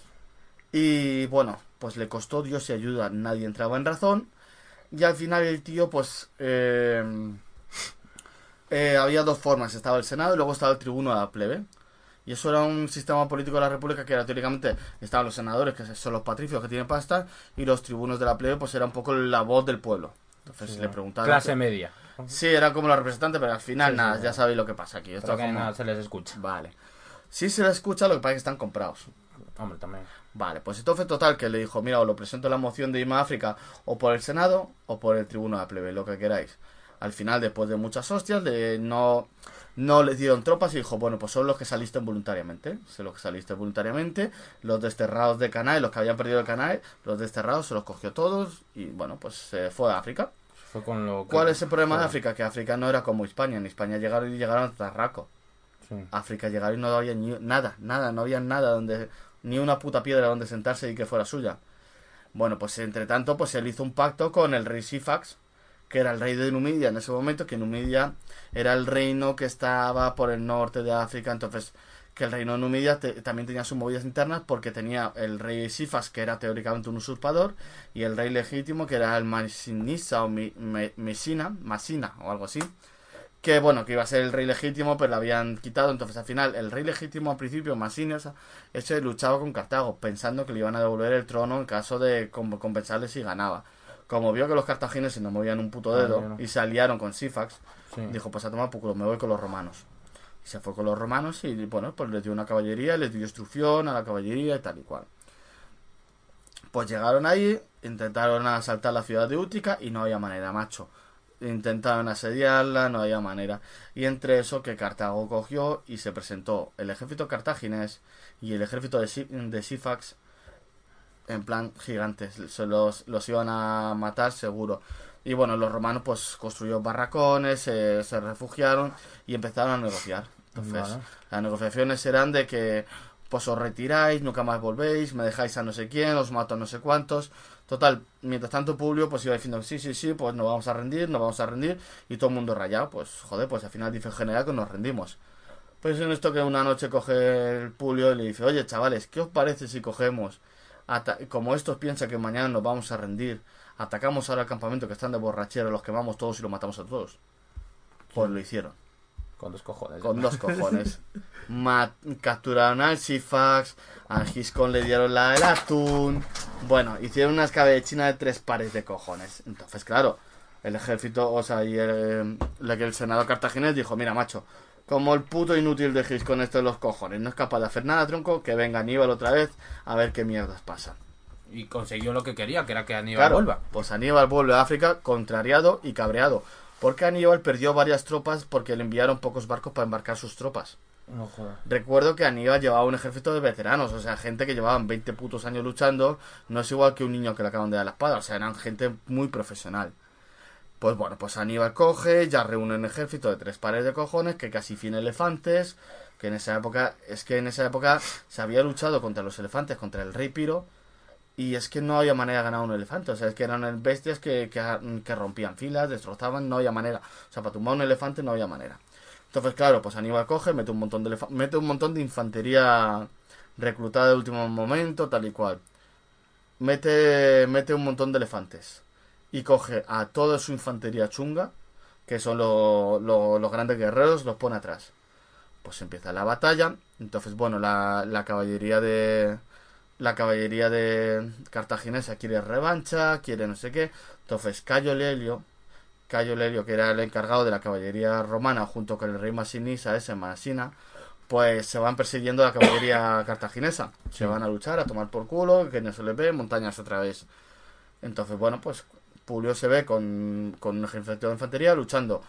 Y bueno, pues le costó Dios y ayuda, nadie entraba en razón. Y al final el tío, pues... eh, eh, había dos formas, estaba el Senado y luego estaba el tribuno de la plebe. Y eso era un sistema político de la República que era teóricamente estaban los senadores, que son los patricios que tienen pasta, y los tribunos de la plebe, pues era un poco la voz del pueblo. Entonces Sí, le preguntaban... Clase media. Sí, era como la representante, pero al final Sí, nada, sí. ya sabéis lo que pasa aquí. Esto como- nada se les escucha. Vale. Sí se le escucha, lo que pasa es que están comprados. Hombre, también. Vale, pues entonces total que le dijo, mira, os lo presento la moción de irme a África o por el Senado o por el Tribuno de la Plebe, lo que queráis. Al final, después de muchas hostias, de no, no les dieron tropas y dijo, bueno, pues son los que saliste voluntariamente. Son los que saliste voluntariamente. Los desterrados de Canae, los que habían perdido el Canae, los desterrados se los cogió todos y bueno, pues se fue a África. Fue con lo que- ¿Cuál es el problema de. África? Que África no era como España. En España llegaron y llegaron hasta Raco. Sí. África llegaron y no había ni nada, nada, no había nada donde ni una puta piedra donde sentarse y que fuera suya. Bueno, pues entre tanto, pues él hizo un pacto con el rey Sifax, que era el rey de Numidia en ese momento, que Numidia era el reino que estaba por el norte de África, entonces que el reino de Numidia te- también tenía sus movidas internas porque tenía el rey Sifas, que era teóricamente un usurpador, y el rey legítimo, que era el Masinisa o Mi- Masina o algo así, que bueno, que iba a ser el rey legítimo, pero lo habían quitado, entonces al final el rey legítimo al principio, Masina, esa- ese luchaba con Cartago, pensando que le iban a devolver el trono en caso de com- compensarle si ganaba. Como vio que los cartagineses no movían un puto Ah, dedo no. y se aliaron con Sifax, Sí. dijo, pues a tomar por culo, me voy con los romanos. Y se fue con los romanos y bueno, pues les dio una caballería, les dio instrucción a la caballería y tal y cual. Pues llegaron ahí, intentaron asaltar la ciudad de Útica y no había manera, macho. Intentaron asediarla, no había manera. Y entre eso que Cartago cogió y se presentó el ejército cartaginés y el ejército de Sifax en plan gigantes. Se los, los iban a matar seguro. Y bueno, los romanos pues construyeron barracones, se- se refugiaron y empezaron a negociar. Entonces, Vale. las negociaciones eran de que pues os retiráis, nunca más volvéis, me dejáis a no sé quién, os mato a no sé cuántos. Total, mientras tanto Publio pues iba diciendo sí, sí, sí, pues nos vamos a rendir, nos vamos a rendir y todo el mundo rayado, pues joder, pues al final dice el general que nos rendimos. Pues en esto que una noche coge el Publio y le dice, oye chavales, ¿qué os parece si cogemos, como estos piensan que mañana nos vamos a rendir, atacamos ahora al campamento que están de borrachera, los quemamos todos y los matamos a todos? Pues lo hicieron. Con dos cojones. Con dos cojones. Capturaron al Sifax, a Giscon le dieron la del atún. Bueno, hicieron una escabechina de tres pares de cojones. Entonces, claro, el ejército, o sea, y el, la que el senado cartaginés dijo, mira, macho, como el puto inútil de Giscon esto de los cojones, no es capaz de hacer nada, tronco, que venga Aníbal otra vez a ver qué mierdas pasa. Y consiguió lo que quería, que era que Aníbal Claro, vuelva. pues Aníbal vuelve a África contrariado y cabreado. Porque Aníbal perdió varias tropas porque le enviaron pocos barcos para embarcar sus tropas. No. Recuerdo que Aníbal llevaba un ejército de veteranos, o sea, gente que llevaban 20 putos años luchando, no es igual que un niño que le acaban de dar la espada, o sea, eran gente muy profesional. Pues bueno, pues Aníbal coge, ya reúne un ejército de tres pares de cojones, que casi 100 elefantes, que en esa época, es que en esa época se había luchado contra los elefantes, contra el rey Piro, y es que no había manera de ganar un elefante, o sea, es que eran bestias que, que, rompían filas, destrozaban, no había manera, o sea, para tumbar un elefante no había manera. Entonces, claro, pues Aníbal coge, mete un montón de mete un montón de infantería reclutada de último momento, tal y cual. Mete, mete un montón de elefantes. Y coge a toda su infantería chunga, que son lo- lo- los grandes guerreros, los pone atrás. Pues empieza la batalla. Entonces, bueno, la, la caballería de. La caballería de cartaginesa quiere revancha, quiere no sé qué. Entonces, Cayo Lelio, Cayo Lelio, que era el encargado de la caballería romana, junto con el rey Masinisa, ese Masina, pues se van persiguiendo la caballería cartaginesa. Se van a luchar, a tomar por culo, que no se les ve, montañas otra vez. Entonces, bueno, pues Publio se ve con, con un ejército de infantería luchando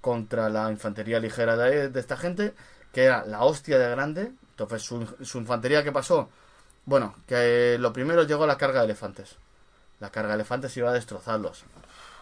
contra la infantería ligera de, de esta gente, que era la hostia de grande. Entonces, su, su infantería, ¿qué pasó? Bueno, que lo primero llegó la carga de elefantes. La carga de elefantes iba a destrozarlos.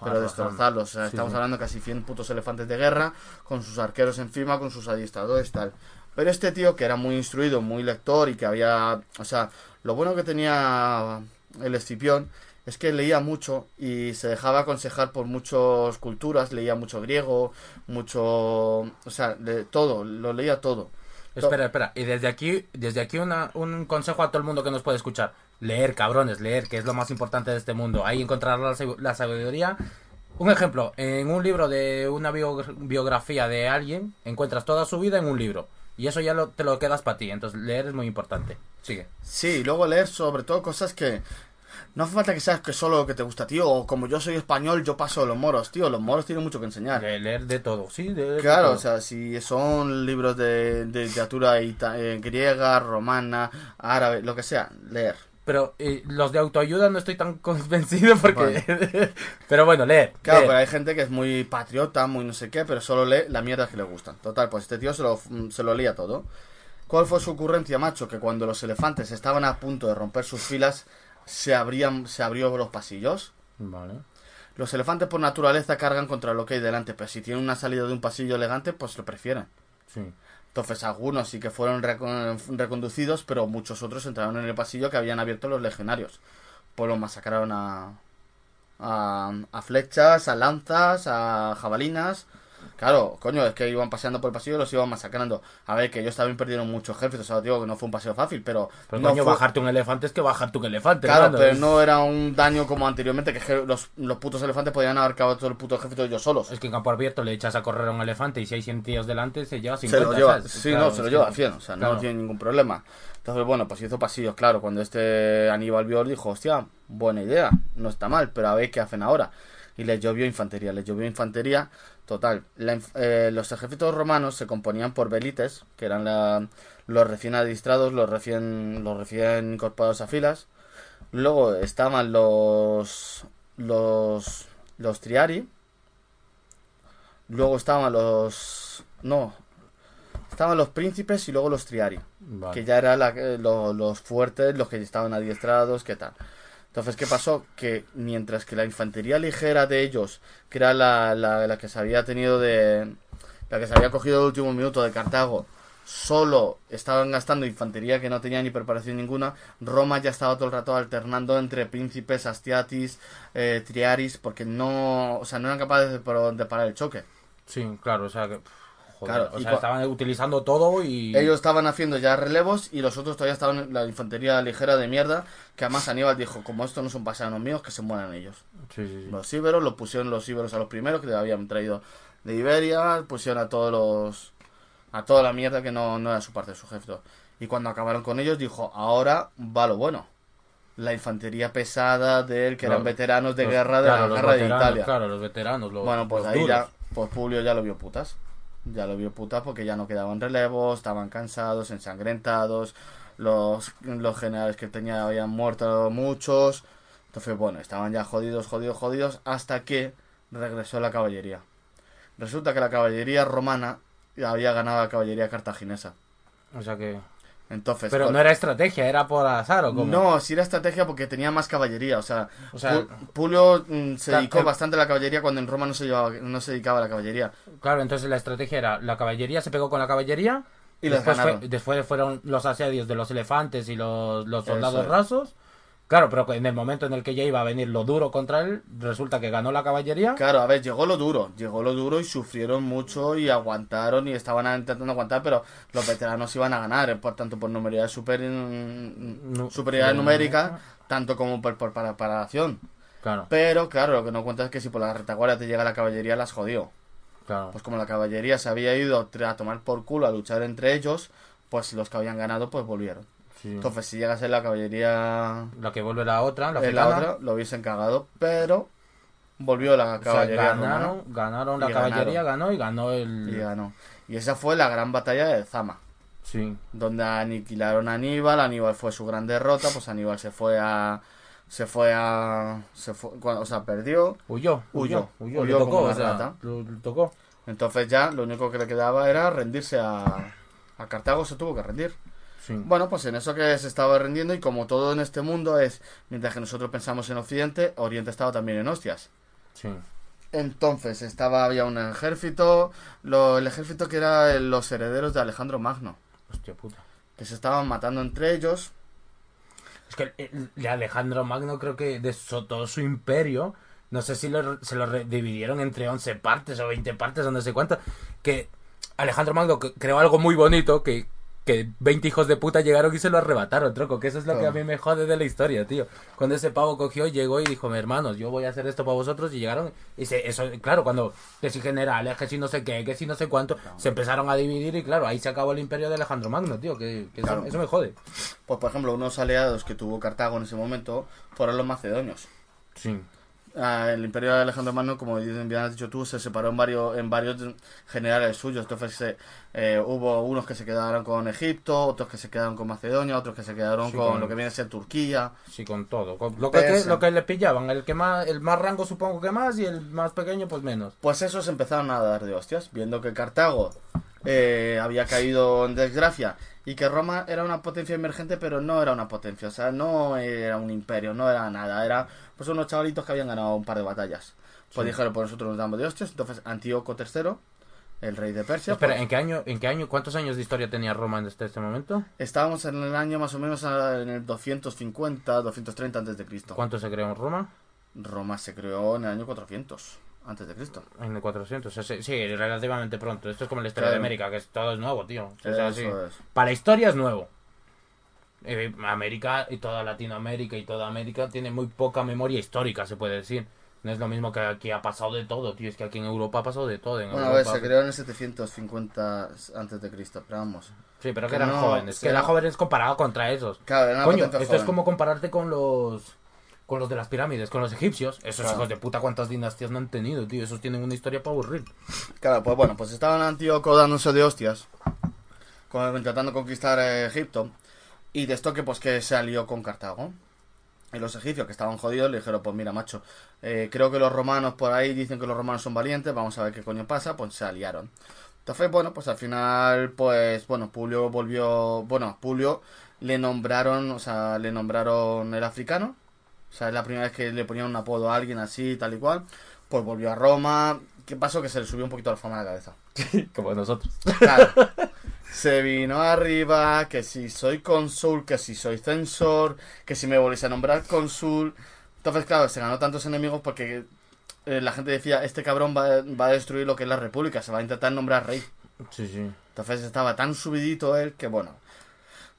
Pero Arrasando. destrozarlos. O sea, Sí, estamos sí. hablando casi 100 putos elefantes de guerra, con sus arqueros encima, con sus adiestradores, tal. Pero este tío, que era muy instruido, muy lector y que había. O sea, lo bueno que tenía el Escipión es que leía mucho y se dejaba aconsejar por muchas culturas, leía mucho griego, mucho. O sea, de todo, lo leía todo. Espera, espera. Y desde aquí, desde aquí una, un consejo a todo el mundo que nos puede escuchar. Leer, cabrones, leer, que es lo más importante de este mundo. Ahí encontrar la, la sabiduría. Un ejemplo, en un libro de una bio- biografía de alguien, encuentras toda su vida en un libro. Y eso ya lo- te lo quedas para ti. Entonces leer es muy importante. Sigue. Sí, y luego leer sobre todo cosas que no hace falta que seas que solo lo que te gusta, tío. O como yo soy español, yo paso de los moros, tío. Los moros tienen mucho que enseñar. Le- leer de todo, sí. de- de Claro, todo. o sea, si son libros de, de literatura eh, griega, romana, árabe, lo que sea, leer. Pero eh, los de autoayuda no estoy tan convencido porque... pero bueno, leer. Claro, leer. pero hay gente que es muy patriota, muy no sé qué, pero solo lee la mierda que le gustan. Total, pues este tío se lo, se lo lía todo. ¿Cuál fue su ocurrencia, macho? Que cuando los elefantes estaban a punto de romper sus filas, se abrían, se abrió los pasillos. Vale. Los elefantes por naturaleza cargan contra lo que hay delante, pero si tienen una salida de un pasillo elegante, pues lo prefieren. Sí. Entonces algunos sí que fueron recon- reconducidos, pero muchos otros entraron en el pasillo que habían abierto los legionarios. Pues los masacraron a, A, a flechas, a lanzas, a jabalinas. Claro, coño, es que iban paseando por el pasillo y los iban masacrando. A ver, que ellos también perdieron muchos ejércitos, o sea, digo que no fue un paseo fácil, pero... Pero no coño, fue- bajarte un elefante es que bajarte un elefante. Claro, hermano, pero es- no era un daño como anteriormente, que los, los putos elefantes podían haber acabado todo el puto ejército ellos solos. Es que en campo abierto le echas a correr a un elefante y si hay 100 tíos delante se lleva se 50. lo lleva, ¿sabes? sí, Claro, no, se lo lleva que- a 100, o sea, claro. no tiene ningún problema. Entonces, bueno, pues hizo pasillos, claro, cuando este Aníbal vio, dijo, hostia, buena idea, no está mal, pero a ver qué hacen ahora. Y les llovió infantería, les llovió infantería, total. La eh, los ejércitos romanos se componían por velites, que eran la- los recién adiestrados, los recién, los recién incorporados a filas. Luego estaban los, los, los triari. Luego estaban los, no, estaban los príncipes y luego los triari Vale. que ya eran los fuertes, los que estaban adiestrados, qué tal. Entonces, ¿qué pasó? Que mientras que la infantería ligera de ellos, que era la, la, la que se había tenido de... la que se había cogido el último minuto de Cartago, solo estaban gastando infantería que no tenía ni preparación ninguna, Roma ya estaba todo el rato alternando entre príncipes, astiatis, eh, triaris, porque no, o sea, no eran capaces de, de parar el choque. Sí, claro, o sea que... Joder, Claro, o sea, estaban utilizando todo y... Ellos estaban haciendo ya relevos y los otros todavía estaban en la infantería ligera de mierda, que además Aníbal dijo, como estos no son pasanos míos, que se mueran ellos. Sí, sí, sí. Los íberos, los pusieron los íberos a los primeros que habían traído de Iberia, pusieron a todos los... a toda la mierda que no, no era su parte de su ejército. Y cuando acabaron con ellos dijo, ahora va lo bueno. La infantería pesada de él, que eran veteranos de Los- guerra de claro, la guerra de Italia. Claro, los veteranos, los Bueno, pues ahí duros. ya, pues Publio ya lo vio putas. Ya lo vio putas porque ya no quedaban relevos, estaban cansados, ensangrentados, los, los generales que tenía habían muerto muchos. Entonces, bueno, estaban ya jodidos, jodidos, jodidos, hasta que regresó la caballería. Resulta que la caballería romana había ganado a la caballería cartaginesa. O sea que... Entonces, Pero no era estrategia, era por azar o como... no, sí era estrategia porque tenía más caballería. O sea, O sea, Pu- Publio mm, se dedicó el- bastante a la caballería cuando en Roma no se, llevaba, no se dedicaba a la caballería. Claro, entonces la estrategia era la caballería se pegó con la caballería Y después, fue- después fueron los asedios de los elefantes y los, los soldados es. rasos. Claro, pero en el momento en el que ya iba a venir lo duro contra él, resulta que ganó la caballería. Claro, a ver, llegó lo duro, llegó lo duro y sufrieron mucho y aguantaron y estaban intentando aguantar, pero los veteranos iban a ganar, eh, por tanto por numeridad super, Nu- superioridad eh, numérica, tanto como por, por para- preparación. Claro, Pero claro, lo que no cuenta es que si por la retaguardia te llega la caballería, las jodió. claro. Pues como la caballería se había ido a tomar por culo a luchar entre ellos, pues los que habían ganado pues volvieron. Sí. Entonces si llegase la caballería La que vuelve la otra, la otra, lo hubiesen cagado, pero volvió la O sea, caballería romana. ganaron, ganaron la caballería, ganaron. ganó y ganó el... Y ganó. Y esa fue la gran batalla de Zama, Sí, donde aniquilaron a Aníbal, Aníbal fue su gran derrota, pues Aníbal se fue a se fue a se fue, o sea, perdió. huyó, huyó, Huyó, huyó, huyó le tocó, como o una sea, rata. lo- le tocó. Entonces ya lo único que le quedaba era rendirse a a Cartago se tuvo que rendir. Sí. Bueno, pues en eso que se estaba rendiendo y como todo en este mundo es, mientras que nosotros pensamos en Occidente, Oriente estaba también en hostias. Sí. Entonces estaba había un ejército, lo- el ejército que era los herederos de Alejandro Magno, Hostia puta. que se estaban matando entre ellos. Es que el, el Alejandro Magno creo que de so- todo su imperio, no sé si lo- se lo dividieron entre 11 partes o 20 partes o no sé cuánto, que Alejandro Magno creó algo muy bonito que, que 20 hijos de puta llegaron y se lo arrebataron, troco, que eso es lo que a mí me jode de la historia, tío. Cuando ese pavo cogió, llegó y dijo, "Mi hermanos, yo voy a hacer esto para vosotros y llegaron y se, eso, claro, cuando que si generales, que si no sé qué, que si no sé cuánto, se empezaron a dividir y claro, ahí se acabó el imperio de Alejandro Magno, tío, que, que eso- eso me jode. Pues por ejemplo, unos aliados que tuvo Cartago en ese momento fueron los macedonios. Sí. Ah, el imperio de Alejandro Magno, como bien has dicho tú, se separó en varios, en varios generales suyos. Entonces eh, hubo unos que se quedaron con Egipto, otros que se quedaron con Macedonia, otros que se quedaron Sí, con con- lo que viene a ser Turquía. Sí, con todo. Con lo, que, Persa. lo que le pillaban, el que más, el más rango supongo que más y el más pequeño pues menos. Pues esos empezaron a dar de hostias, viendo que Cartago eh, había caído en desgracia y que Roma era una potencia emergente, pero no era una potencia, o sea, no era un imperio, no era nada, era pues unos chavalitos que habían ganado un par de batallas. Pues dijeron, pues nosotros nos damos de hostias, entonces Antíoco III, el rey de Persia, Espera, pues, ¿en qué año, en qué año, cuántos años de historia tenía Roma en este, este momento? estábamos en el año más o menos en el 250, 230 antes de Cristo. ¿Cuánto se creó en Roma? Roma se creó en el año 400 antes de Cristo. En el 400, sí, sí, relativamente pronto. Esto es como la historia Claro. de América, que es, todo es nuevo, tío. O sea, Eso sí. es. Para la historia es nuevo. Eh, América y toda Latinoamérica y toda América tiene muy poca memoria histórica, se puede decir. No es lo mismo que aquí ha pasado de todo, tío. Es que aquí en Europa ha pasado de todo. En Bueno, a ver, se creó en el 750 antes de Cristo, pero vamos. Sí, pero que que eran no, jóvenes. Que eran jóvenes comparado contra esos. Claro, Coño, esto es como compararte con los con los de las pirámides, con los egipcios. Esos Claro. hijos de puta cuántas dinastías no han tenido, tío. Esos tienen una historia para aburrir. Claro, pues bueno, pues estaban Antíoco dándose de hostias, con- intentando conquistar eh, Egipto, y de esto que pues que se alió con Cartago. Y los egipcios que estaban jodidos le dijeron, pues mira, macho, eh, creo que los romanos por ahí dicen que los romanos son valientes, vamos a ver qué coño pasa, pues se aliaron. Entonces, bueno, pues al final, pues, bueno, Publio volvió, bueno, Publio le nombraron, o sea, le nombraron el africano, o sea, es la primera vez que le ponían un apodo a alguien así, tal y cual, pues volvió a Roma, ¿qué pasó? Que se le subió un poquito la fama a la cabeza. como nosotros. Claro. Se vino arriba, que si soy cónsul, que si soy censor, que si me volvéis a nombrar cónsul. Entonces, claro, se ganó tantos enemigos porque eh, la gente decía, este cabrón va, va a destruir lo que es la república, se va a intentar nombrar rey. Sí, sí. Entonces estaba tan subidito él que bueno.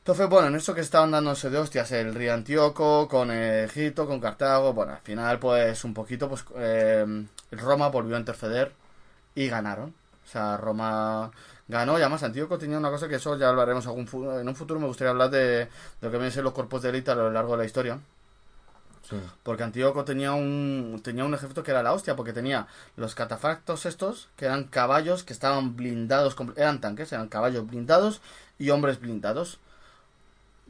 Entonces, bueno, en eso que estaban dándose de hostias el rey Antíoco con Egipto, con Cartago, bueno, al final pues un poquito pues eh, Roma volvió a interceder y ganaron. O sea, Roma ganó y además Antíoco tenía una cosa que eso ya hablaremos algún en un futuro me gustaría hablar de, de lo que vienen a ser los cuerpos de élite a lo largo de la historia. sí. Porque Antíoco tenía un, tenía un ejército que era la hostia, porque tenía los catafactos estos, que eran caballos que estaban blindados, eran tanques, eran caballos blindados y hombres blindados.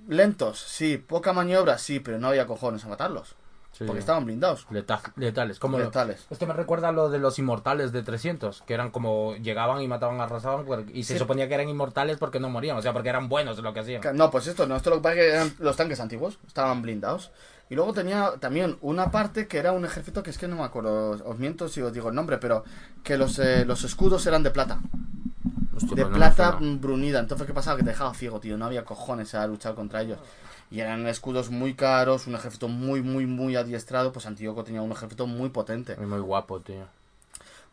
Lentos, sí, poca maniobra, sí, pero no había cojones a matarlos, sí, porque estaban blindados. Leta- letales. Como lo- Letales. Esto me recuerda a lo de los inmortales de 300, que eran como llegaban y mataban, arrasaban, por- y se Sí. suponía que eran inmortales porque no morían, o sea, porque eran buenos en lo que hacían. No, pues esto no, esto lo que pasa es que eran los tanques antiguos, estaban blindados. Y luego tenía también una parte que era un ejército que es que no me acuerdo, os miento si os digo el nombre, pero que los, eh, los escudos eran de plata. Hostia, de pues no plata brunida. Entonces, ¿qué pasaba? Que te dejaba ciego, tío. No había cojones a luchar contra ellos. Y eran escudos muy caros, un ejército muy, muy, muy adiestrado. Pues Antíoco tenía un ejército muy potente. Es muy guapo, tío.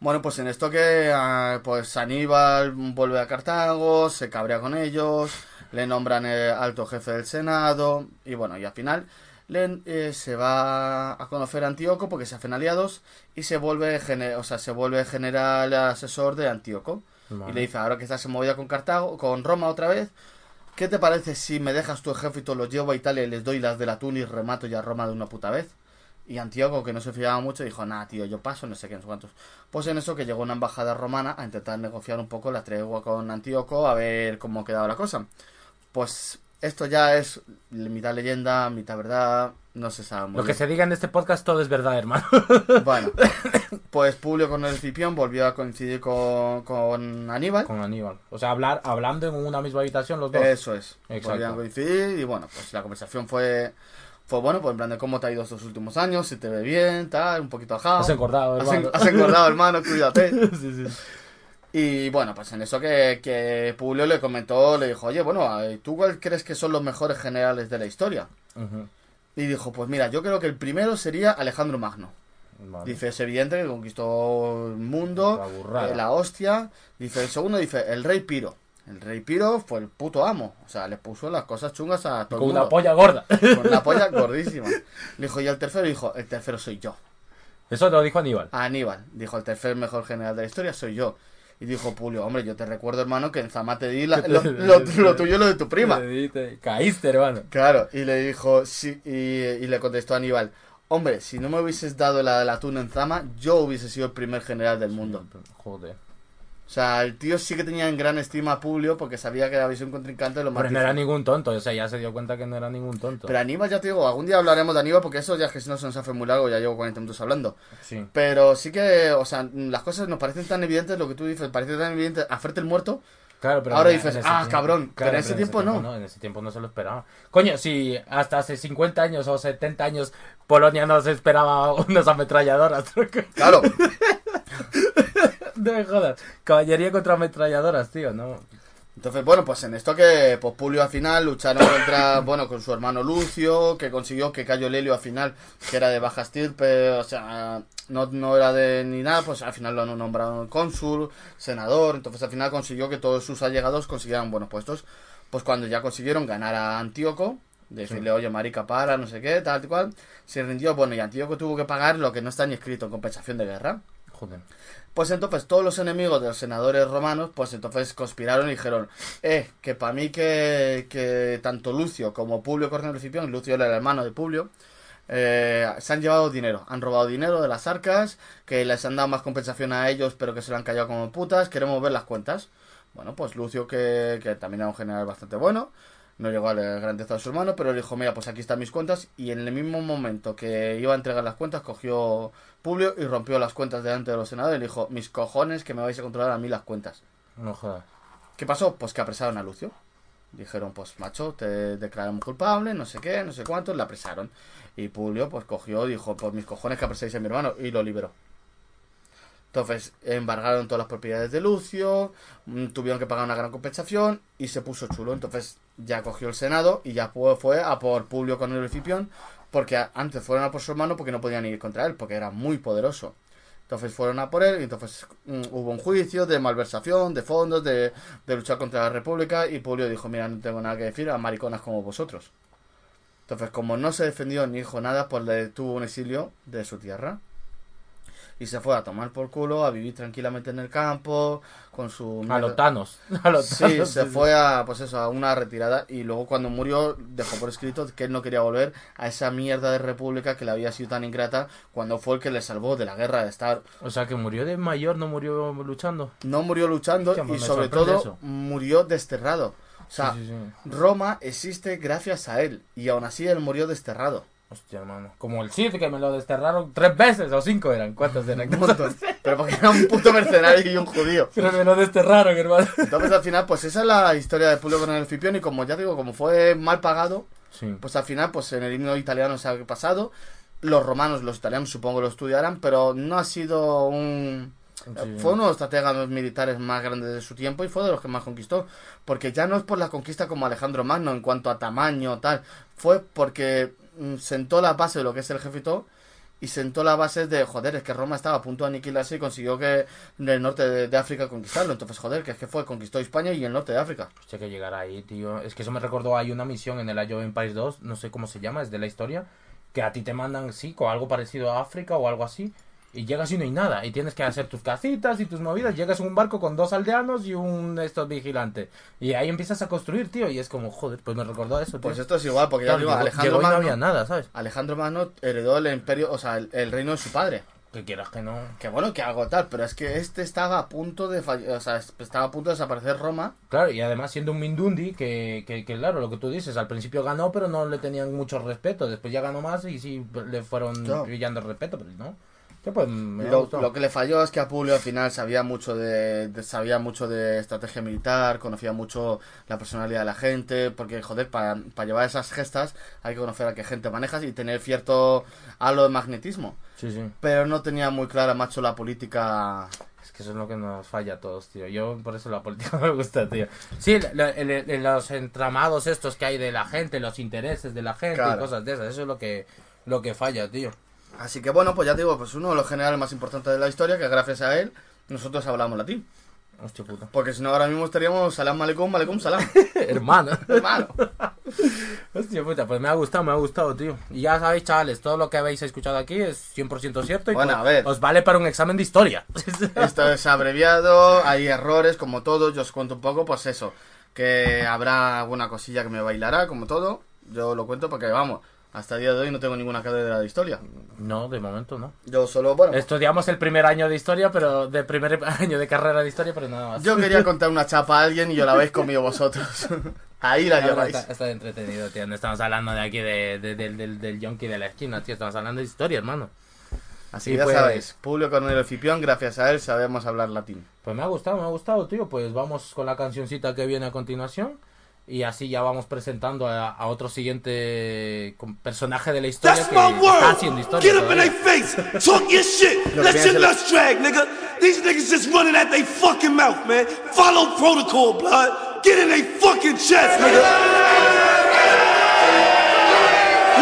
Bueno, pues en esto que ah, pues Aníbal vuelve a Cartago, se cabrea con ellos, le nombran el alto jefe del Senado, y bueno, y al final le, eh, se va a conocer a Antíoco porque se hacen aliados y se vuelve, o sea, se vuelve general asesor de Antíoco. Y le dice, ahora que estás en movida con Cartago, con Roma otra vez, ¿qué te parece si me dejas tu ejército, los llevo a Italia y les doy las del atún y remato ya Roma de una puta vez? Y Antíoco, que no se fiaba mucho, dijo, nah, tío, yo paso, no sé qué, no sé cuántos. Pues en eso que llegó una embajada romana a intentar negociar un poco la tregua con Antíoco, a ver cómo quedaba la cosa. Pues esto ya es mitad leyenda, mitad verdad, no se sabe muy Lo que se diga en este podcast todo es verdad, hermano. Bueno, pues Publio con el Escipión volvió a coincidir con, con Aníbal. Con Aníbal. O sea, hablar, hablando en una misma habitación los dos. Eso es. Exacto. Volvían a coincidir y bueno, pues la conversación fue fue bueno, pues en plan de cómo te ha ido estos últimos años, si te ve bien, tal, un poquito ajado. Has engordado, hermano. has engordado, hermano, cuídate. sí, sí. Y bueno, pues en eso que, que Publio le comentó, le dijo, oye, bueno, eh, ¿tú cuál crees que son los mejores generales de la historia? Ujú. Y dijo, pues mira, yo creo que el primero sería Alejandro Magno. Vale. Dice, es evidente que conquistó el mundo, La eh, la hostia. Dice, el segundo dice, el rey Piro. El rey Piro fue el puto amo. O sea, le puso las cosas chungas a todo Con el una mundo. polla gorda. Con una polla gordísima. Le dijo, y el tercero dijo, el tercero soy yo. Eso te lo dijo Aníbal. Aníbal. Dijo, el tercer mejor general de la historia soy yo. Y dijo Publio, hombre, yo te recuerdo, hermano, que en Zama te di la- lo, lo- lo tuyo, lo de tu prima. Caíste, hermano. Claro, y le dijo, sí, y, y le contestó Aníbal, hombre, si no me hubieses dado la del atún en Zama, yo hubiese sido el primer general del mundo. Joder. O sea, el tío sí que tenía en gran estima a Publio porque sabía que era visión contrincante lo más Pero no era ningún tonto. O sea, ya se dio cuenta que no era ningún tonto. Pero Aníbal, ya te digo, algún día hablaremos de Aníbal porque eso ya es que si no se nos hace muy largo, ya llevo 40 minutos hablando. Sí. Pero sí que, o sea, las cosas nos parecen tan evidentes, lo que tú dices, parece tan evidente, hacerte el muerto. Claro, pero Ahora dices, ese "Ah, tiempo- cabrón", pero en ese tiempo no. En ese tiempo no se lo esperaba. Coño, si hasta hace 50 años o 70 años Polonia no se esperaba unas ametralladoras. Claro, no me jodas. Caballería contra ametralladoras, tío, no. Entonces, bueno, pues en esto que pues Publio al final lucharon contra, bueno, con su hermano Lucio, que consiguió que Cayo Lelio al final, que era de baja estirpe, o sea, no, no era de ni nada, pues al final lo nombraron cónsul, senador, entonces al final consiguió que todos sus allegados consiguieran buenos puestos. Pues cuando ya consiguieron ganar a Antíoco, decirle, oye, marica, para, no sé qué, tal y cual, se rindió, bueno, y Antíoco tuvo que pagar lo que no está ni escrito en compensación de guerra. Joder. Pues entonces todos los enemigos de los senadores romanos, pues entonces conspiraron y dijeron, eh, que para mí que, que tanto Lucio como Publio Cornelio Escipión, Lucio era el hermano de Publio, eh, se han llevado dinero, han robado dinero de las arcas, que les han dado más compensación a ellos, pero que se lo han callado como putas, queremos ver las cuentas. Bueno, pues Lucio, que, que también era un general bastante bueno, no llegó al grandeza de su hermano, pero le dijo, mira, pues aquí están mis cuentas, y en el mismo momento que iba a entregar las cuentas, cogió Publio y rompió las cuentas delante de los senadores y le dijo, mis cojones que me vais a controlar a mí las cuentas. No jodas. ¿Qué pasó? Pues que apresaron a Lucio. Dijeron, pues macho, te declaramos culpable, no sé qué, no sé cuánto, le apresaron. Y Publio pues cogió dijo, pues mis cojones que apresáis a mi hermano, y lo liberó. Entonces embargaron todas las propiedades de Lucio, mm, tuvieron que pagar una gran compensación y se puso chulo. Entonces ya cogió el Senado y ya fue, a por Publio con el Escipión, porque antes fueron a por su hermano porque no podían ir contra él, porque era muy poderoso. Entonces fueron a por él y entonces mm, hubo un juicio de malversación, de fondos, de, de luchar contra la República y Publio dijo, mira, no tengo nada que decir a mariconas como vosotros. Entonces, como no se defendió ni dijo nada, pues le tuvo un exilio de su tierra. Y se fue a tomar por culo, a vivir tranquilamente en el campo, con su... A los Thanos. A los Sí, Thanos, se sí, fue a, pues eso, a una retirada y luego cuando murió dejó por escrito que él no quería volver a esa mierda de república que le había sido tan ingrata cuando fue el que le salvó de la guerra de estar. O sea, que murió de mayor, no murió luchando. No murió luchando y sobre todo eso. murió desterrado. O sea, Sí, sí, sí. Roma existe gracias a él y aún así él murió desterrado. Hostia, hermano. Como el Cid, que me lo desterraron tres veces o cinco eran. ¿Cuántos eran? Pero porque era un puto mercenario y un judío. Pero me lo desterraron, hermano. Entonces al final, pues esa es la historia de Publio con el Escipión y como ya digo, como fue mal pagado, Sí. pues al final, pues en el himno italiano se ha pasado. Los romanos, los italianos supongo lo estudiarán, pero no ha sido un... Sí. Fue uno de los estrategas militares más grandes de su tiempo y fue de los que más conquistó. Porque ya no es por la conquista como Alejandro Magno en cuanto a tamaño tal. Fue porque sentó la base de lo que es el jefito y sentó la base de, joder, es que Roma estaba a punto de aniquilarse y consiguió que en el norte de, África conquistarlo. Entonces, joder, que es que fue, conquistó España y el norte de África. Hostia, que llegar ahí, tío. Es que eso me recordó, hay una misión en el Age of Empires 2, no sé cómo se llama, es de la historia, que a ti te mandan, sí, con algo parecido a África o algo así, y llegas y no hay nada, y tienes que hacer tus casitas y tus movidas, llegas en un barco con dos aldeanos y un estos vigilante, y ahí empiezas a construir, tío, y es como, joder, pues me recordó eso, tío. Pues esto es igual, porque ya Claro, digo, llegó- Alejandro y no Magno, había nada, ¿sabes? Alejandro Magno heredó el imperio, o sea, el, el reino de su padre. Que quieras que no. Que bueno, que algo tal, pero es que este estaba a punto de fall- o sea, estaba a punto de desaparecer Roma. Claro, y además siendo un Mindundi, que, que, que claro, lo que tú dices, al principio ganó, pero no le tenían mucho respeto, después ya ganó más y sí le fueron Claro. pillando el respeto, pero no. Pues Lo, que le falló es que a Publio al final sabía mucho de, de- sabía mucho de estrategia militar, conocía mucho la personalidad de la gente, porque joder, para llevar esas gestas hay que conocer a qué gente manejas y tener cierto halo de magnetismo. Sí, sí. Pero no tenía muy clara, macho, la política. Es que eso es lo que nos falla a todos, tío. Yo por eso la política me gusta, tío. Sí, la- el- el- los entramados estos que hay de la gente, los intereses de la gente y cosas de esas, eso es lo que, lo que falla, tío. Así que bueno, pues ya digo, pues uno de los generales más importantes de la historia, que gracias a él nosotros hablamos latín. Hostia puta. Porque si no, ahora mismo estaríamos salam malecum, malecum salam. Hermano. Hermano. Hostia puta, pues me ha gustado, me ha gustado, tío. Y ya sabéis, chavales, todo lo que habéis escuchado aquí es 100% cierto y Bueno, pues, a ver. os vale para un examen de historia. Esto es abreviado, hay errores como todo, yo os cuento un poco, pues eso, que habrá alguna cosilla que me bailará, como todo, yo lo cuento porque vamos, hasta el día de hoy no tengo ninguna cadera de historia. no, de momento no. Yo solo, bueno, Estudiamos el primer año de historia, pero de primer año de carrera de historia, pero nada más. yo quería contar una chapa a alguien y yo la habéis comido vosotros. Ahí la lleváis. está, está entretenido, tío. No estamos hablando de aquí de, de- del- del, del yonki de la esquina, tío. Estamos hablando de historia, hermano. Así que ya pues- sabéis, Publio Cornelio Cipión, gracias a él sabemos hablar latín. Pues me ha gustado, me ha gustado, tío. Pues vamos con la cancioncita que viene a continuación. Y así ya vamos presentando a, a otro siguiente personaje de la historia That's que my está word. haciendo historia. Get up in their face. Talk your shit. Let your nuts drag, nigga. These niggas just running at they fucking mouth, man. Follow protocol, blood. Get in they fucking chest, nigga.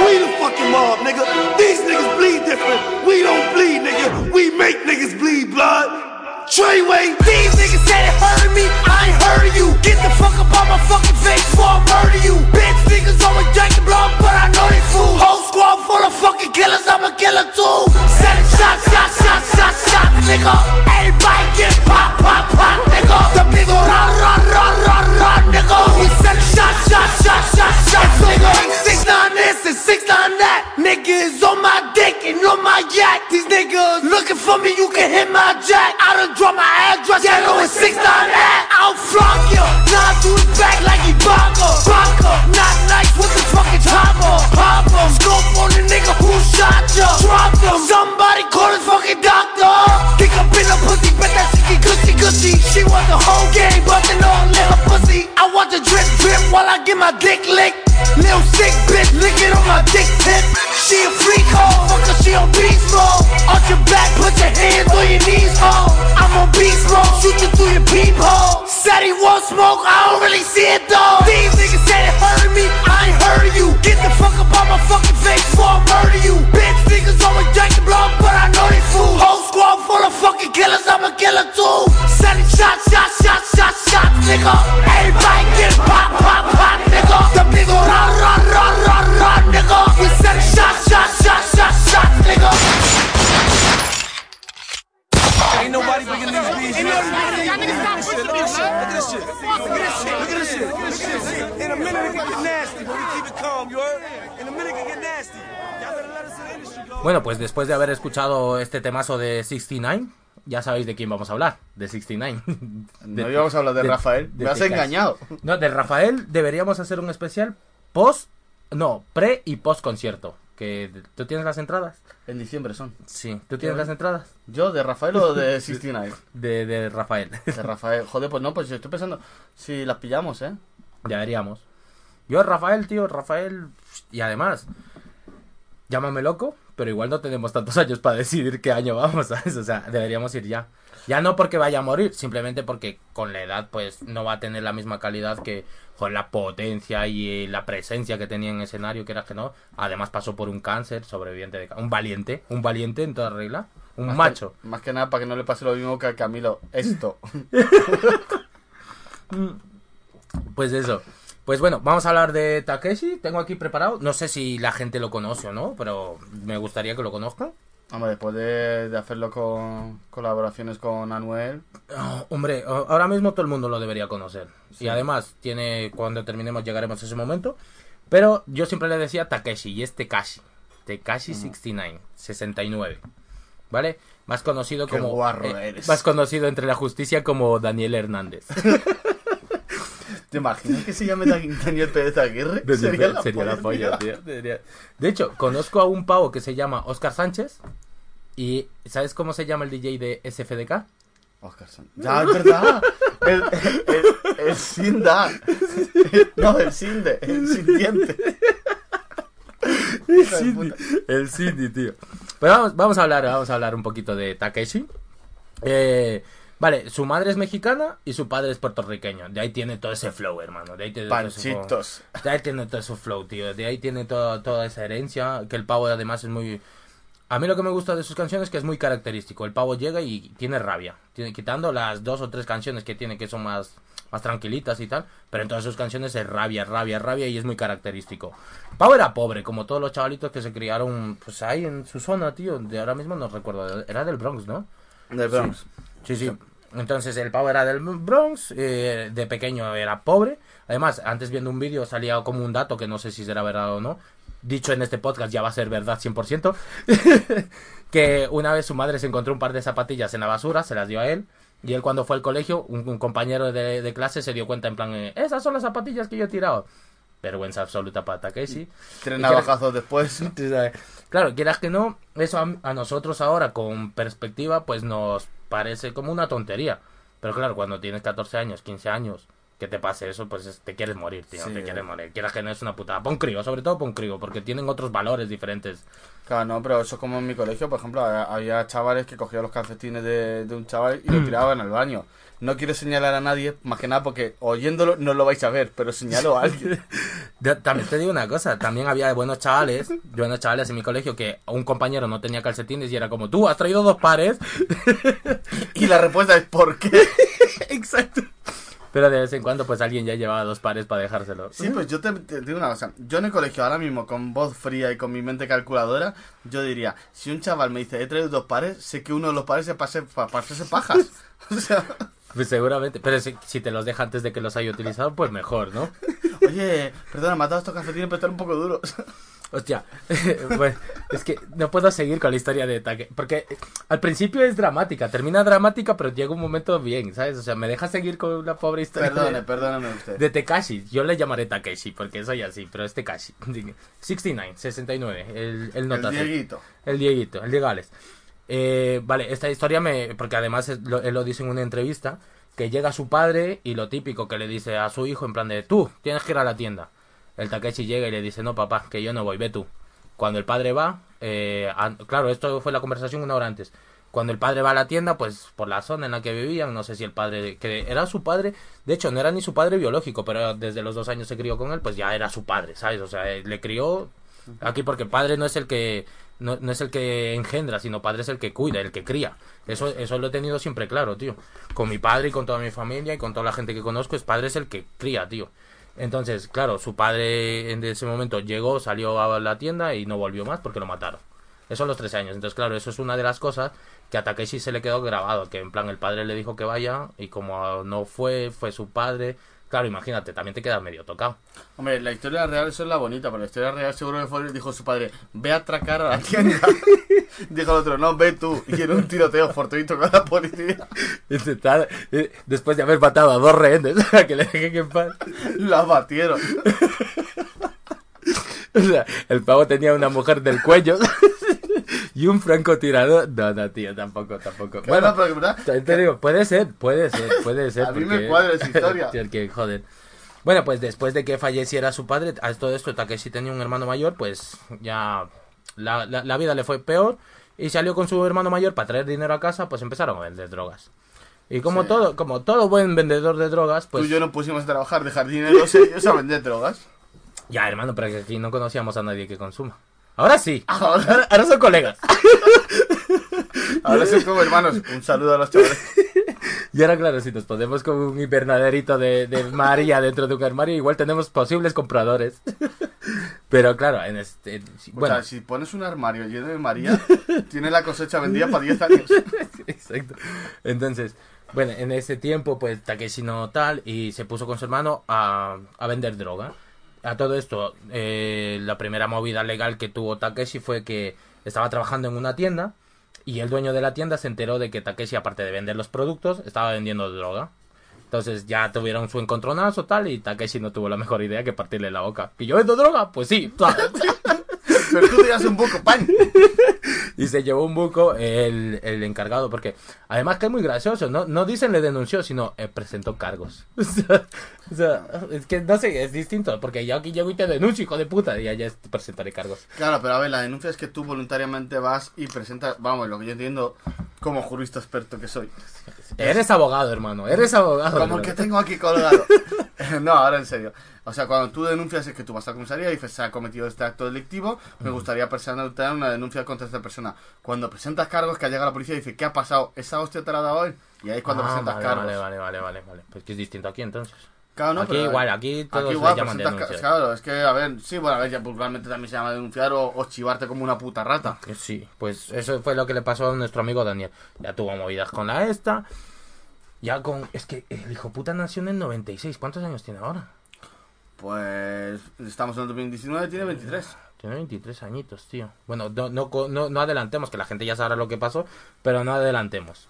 We the fucking mob, nigga. These niggas bleed different. We don't bleed, nigga. We make niggas bleed blood. Treyway. These niggas said it hurted me, I ain't heard you. Get the fuck up on my fucking face before I murder you. Bitch niggas always drinking blood, but I know they fool. Whole squad full of fucking killers, I'm a killer too. Set shot, shot, shot, shot, shot, nigga. Everybody get pop, pop, pop, nigga. The nigga run, run, run, run, run, nigga. We set shot, shot, shot, shot, shot, nigga. Six nine this and six nine that. Niggas on my dick and on my yak. These niggas looking for me, you can hit my jack. I done drop my address, yeah, know it's six nine that. I'll flunk you. Nah, to his back like he Bongo. Bongo. Not nice with the fucking chopper. Pop him. Scope on the nigga who shot ya. Drop him. Somebody call his fucking doctor. Kick up in the pussy, bet that she get gushy. She want the whole game, they know little pussy. I want the drip drip while I get my dick licked. Little sick bitch, lick it on my dick tip. She a freak hoe, fucker, she on beast mode. Arch your back, put your hands on your knees, he won't smoke, I don't really see it though. These niggas said it hurted me, I ain't of you. Get the fuck up on my fucking face before I murder you. Bitch niggas always drinking blood, but I know they fool. Whole squad full of fucking killers, I'm a killer too. Said it shot, shot, shot, shot, shot, nigga. Everybody get pop, Bueno, pues después de haber escuchado este temazo de 69, ya sabéis de quién vamos a hablar, de 69. No íbamos a hablar de, Rafael. de Me has engañado. No, de Rafael deberíamos hacer un especial post, no, pre y post concierto. Que tú tienes las entradas. En diciembre son. Sí, tú tienes las entradas ¿Yo de Rafael o de 69? de, de Rafael. De Rafael. Joder, pues no, pues yo estoy pensando si las pillamos, ¿eh? ya veríamos. Yo, Rafael, tío, Rafael. Y además, llámame loco, pero igual no tenemos tantos años para decidir qué año vamos, ¿sabes? O sea, deberíamos ir ya. Ya no porque vaya a morir, simplemente porque con la edad, pues no va a tener la misma calidad que con la potencia y eh, la presencia que tenía en escenario, que era que no. Además, pasó por un cáncer, sobreviviente de. Un valiente, un valiente en toda regla. Un Más macho. Que, más que nada para que no le pase lo mismo que a Camilo. Esto. Pues eso. Pues bueno, vamos a hablar de Takeshi. Tengo aquí preparado. No sé si la gente lo conoce o no, pero me gustaría que lo conozcan. Hombre, después de, de hacerlo con colaboraciones con Anuel. Oh, hombre, ahora mismo todo el mundo lo debería conocer. Y además, tiene cuando terminemos llegaremos a ese momento. Pero yo siempre le decía Takeshi y es Tekashi. Tekashi 69, 69. ¿Vale? Más conocido Qué como. guarro eh, eres. más conocido entre la justicia como Daniel Hernández. ¿Te imaginas que se llame Dan- Daniel Pérez Aguirre? Sería, la polla, tío. Sería- De hecho, conozco a un pavo que se llama Oscar Sánchez. ¿Y sabes cómo se llama el DJ de SFDK? Oscarson. Ya, es verdad. El, el, el, el Sinda. No, el Sinde. El sintiente. De puta. El Cindy, tío. Pero vamos, vamos a hablar, vamos a hablar un poquito de Takeshi. Eh, vale, su madre es mexicana y su padre es puertorriqueño. De ahí tiene todo ese flow, hermano. De ahí tiene todo ese flow. Panchitos. De ahí tiene todo ese flow, tío. De ahí tiene todo- toda esa herencia. Que el pavo además es muy... A mí lo que me gusta de sus canciones es que es muy característico. El pavo llega y tiene rabia. Tiene, quitando las dos o tres canciones que tiene que son más, más tranquilitas y tal. Pero en todas sus canciones es rabia, rabia, rabia y es muy característico. Pavo era pobre, como todos los chavalitos que se criaron pues ahí en su zona, tío. De ahora mismo no recuerdo. Era del Bronx, ¿no? De Bronx. Sí, sí. Entonces el pavo era del Bronx, eh, de pequeño era pobre. Además, antes viendo un vídeo salía como un dato que no sé si será verdad o no. Dicho en este podcast ya va a ser verdad 100%. que una vez su madre se encontró un par de zapatillas en la basura, se las dio a él. Y él cuando fue al colegio, un, un compañero de, de clase se dio cuenta en plan, eh, esas son las zapatillas que yo he tirado. Vergüenza absoluta para Takeshi. Tres navajazos después. Claro, quieras que no, eso a, a nosotros ahora con perspectiva pues nos parece como una tontería. Pero claro, cuando tienes 14 años, 15 años, que te pase eso, pues es- te quieres morir, tío, Sí. te quieres morir. Quieras que no es una putada. Pon crío, sobre todo pon crío, porque tienen otros valores diferentes. Claro, no, pero eso es como en mi colegio, por ejemplo, ha- había chavales que cogían los calcetines de, de un chaval Mm. y lo tiraban al baño. No quiero señalar a nadie, más que nada porque oyéndolo no lo vais a ver, pero señalo a alguien. También te digo una cosa, también había buenos chavales, buenos chavales en mi colegio que un compañero no tenía calcetines y era como, tú has traído dos pares. y la respuesta es ¿por qué? Exacto. Pero de vez en cuando pues alguien ya llevaba dos pares para dejárselo. Sí, pues yo te, te digo una cosa. Yo en el colegio ahora mismo, con voz fría y con mi mente calculadora, yo diría, si un chaval me dice, he traído dos pares, sé que uno de los pares se pase, pa, para hacerse pajas. O sea, Pues seguramente, pero si, si te los deja antes de que los haya utilizado, pues mejor, ¿no? oye, perdona, dado estos calcetines, pero están un poco duros. Hostia, pues es que no puedo seguir con la historia de Take, porque al principio es dramática, termina dramática, pero llega un momento bien, ¿sabes? O sea, me deja seguir con la pobre historia Perdone, de, perdóname usted. de Tekashi. Yo le llamaré Takeshi, porque soy así, pero es Tekashi. 69, 69, el, el el notas. Dieguito. El Dieguito, el Diegales. Eh, vale, esta historia me. Porque además es- lo- él lo dice en una entrevista. Que llega su padre y lo típico que le dice a su hijo en plan de tú, tienes que ir a la tienda. El Takeshi llega y le dice, no papá, que yo no voy, ve tú. Cuando el padre va, eh, claro, esto fue la conversación una hora antes. Cuando el padre va a la tienda, pues por la zona en la que vivían, no sé si el padre, que era su padre, de hecho no era ni su padre biológico, pero desde los dos años se crió con él, pues ya era su padre, ¿sabes? O sea, eh, le crió aquí porque el padre no es el que no, es el que engendra, sino padre es el que cuida, el que cría. Eso, eso lo he tenido siempre claro, tío. Con mi padre y con toda mi familia y con toda la gente que conozco, es padre es el que cría, tío. Entonces, claro, su padre en ese momento llegó, salió a la tienda y no volvió más porque lo mataron. Eso a los 13 años. Entonces, claro, eso es una de las cosas que a Takeshi se le quedó grabado. Que en plan, el padre le dijo que vaya y como no fue, fue su padre. Claro, imagínate, también te quedas medio tocado. Hombre, la historia real eso es la bonita, pero la historia real seguro que fue, dijo su padre, ve a atracar a la tienda. dijo el otro, no, ve tú. Y en un tiroteo fortuito con la policía, eh, después de haber matado a dos rehenes, que le dejen en paz. la batieron. O sea, el pavo tenía una mujer del cuello y un francotirador. No, no, tío, tampoco, tampoco. Bueno, pero que verdad, te digo, puede ser, puede ser, puede ser. A mí me porque- cuadra esa historia. Que joder. Bueno, pues después de que falleciera su padre, a todo esto, Takeshi tenía un hermano mayor, pues ya la, la, la vida le fue peor y salió con su hermano mayor para traer dinero a casa, pues empezaron a vender drogas. Y como Sí. todo, como todo buen vendedor de drogas, tú pues y yo no pusimos a trabajar de jardineros ellos a vender drogas. ya hermano, pero que aquí no conocíamos a nadie que consuma. Ahora sí, Ahora, son colegas. ahora son como hermanos. Un saludo a los chavales. Y ahora, claro, si nos ponemos con un invernaderito de, de María dentro de un armario, igual tenemos posibles compradores. Pero claro, en este. O Bueno, sea, si pones un armario lleno de María, tiene la cosecha vendida para 10 años. exacto. Entonces, bueno, en ese tiempo, pues Takeshi no tal, y se puso con su hermano a, a vender droga. A todo esto, eh, la primera movida legal que tuvo Takeshi fue que estaba trabajando en una tienda y el dueño de la tienda se enteró de que Takeshi, aparte de vender los productos, estaba vendiendo droga. Entonces ya tuvieron su encontronazo tal y Takeshi no tuvo la mejor idea que partirle la boca. ¿Y yo vendo droga? Pues sí. Pero tú te das un poco pan. y se llevó un buco el, el encargado, porque además que es muy gracioso, no, no dicen le denunció, sino eh, presentó cargos. o, sea, o sea, es que no sé, es distinto, porque yo aquí llego y te denuncio, hijo de puta, y allá es- presentaré cargos. Claro, pero a ver, la denuncia es que tú voluntariamente vas y presentas, vamos, lo que yo entiendo como jurista experto que soy. Eres abogado, hermano, eres abogado. Como el que tengo aquí colgado. no, ahora en serio. O sea, cuando tú denuncias es que tú vas a la comisaría y dices, se ha cometido este acto delictivo, me gustaría presentar una denuncia contra esta persona. Cuando presentas cargos, que llega la policía y dice, ¿qué ha pasado? ¿Esa hostia te la ha dado hoy? Y ahí es cuando Ah, presentas vale, cargos. Vale, vale, vale, vale, vale. Pues que es distinto aquí entonces. Claro, no, aquí pero- igual, aquí todos Aquí igual llaman denuncias. Claro, es que, a ver, sí, bueno, a ver, ya vulgarmente también se llama denunciar o, o chivarte como una puta rata. Sí, pues eso fue lo que le pasó a nuestro amigo Daniel. Ya tuvo movidas con la esta. Ya con. Es que el hijo puta nació en el 96. ¿Cuántos años tiene ahora? Pues estamos en el 2019, tiene 23. Tiene 23 añitos, tío. Bueno, no, no, no, no adelantemos, que la gente ya sabrá lo que pasó, pero no adelantemos.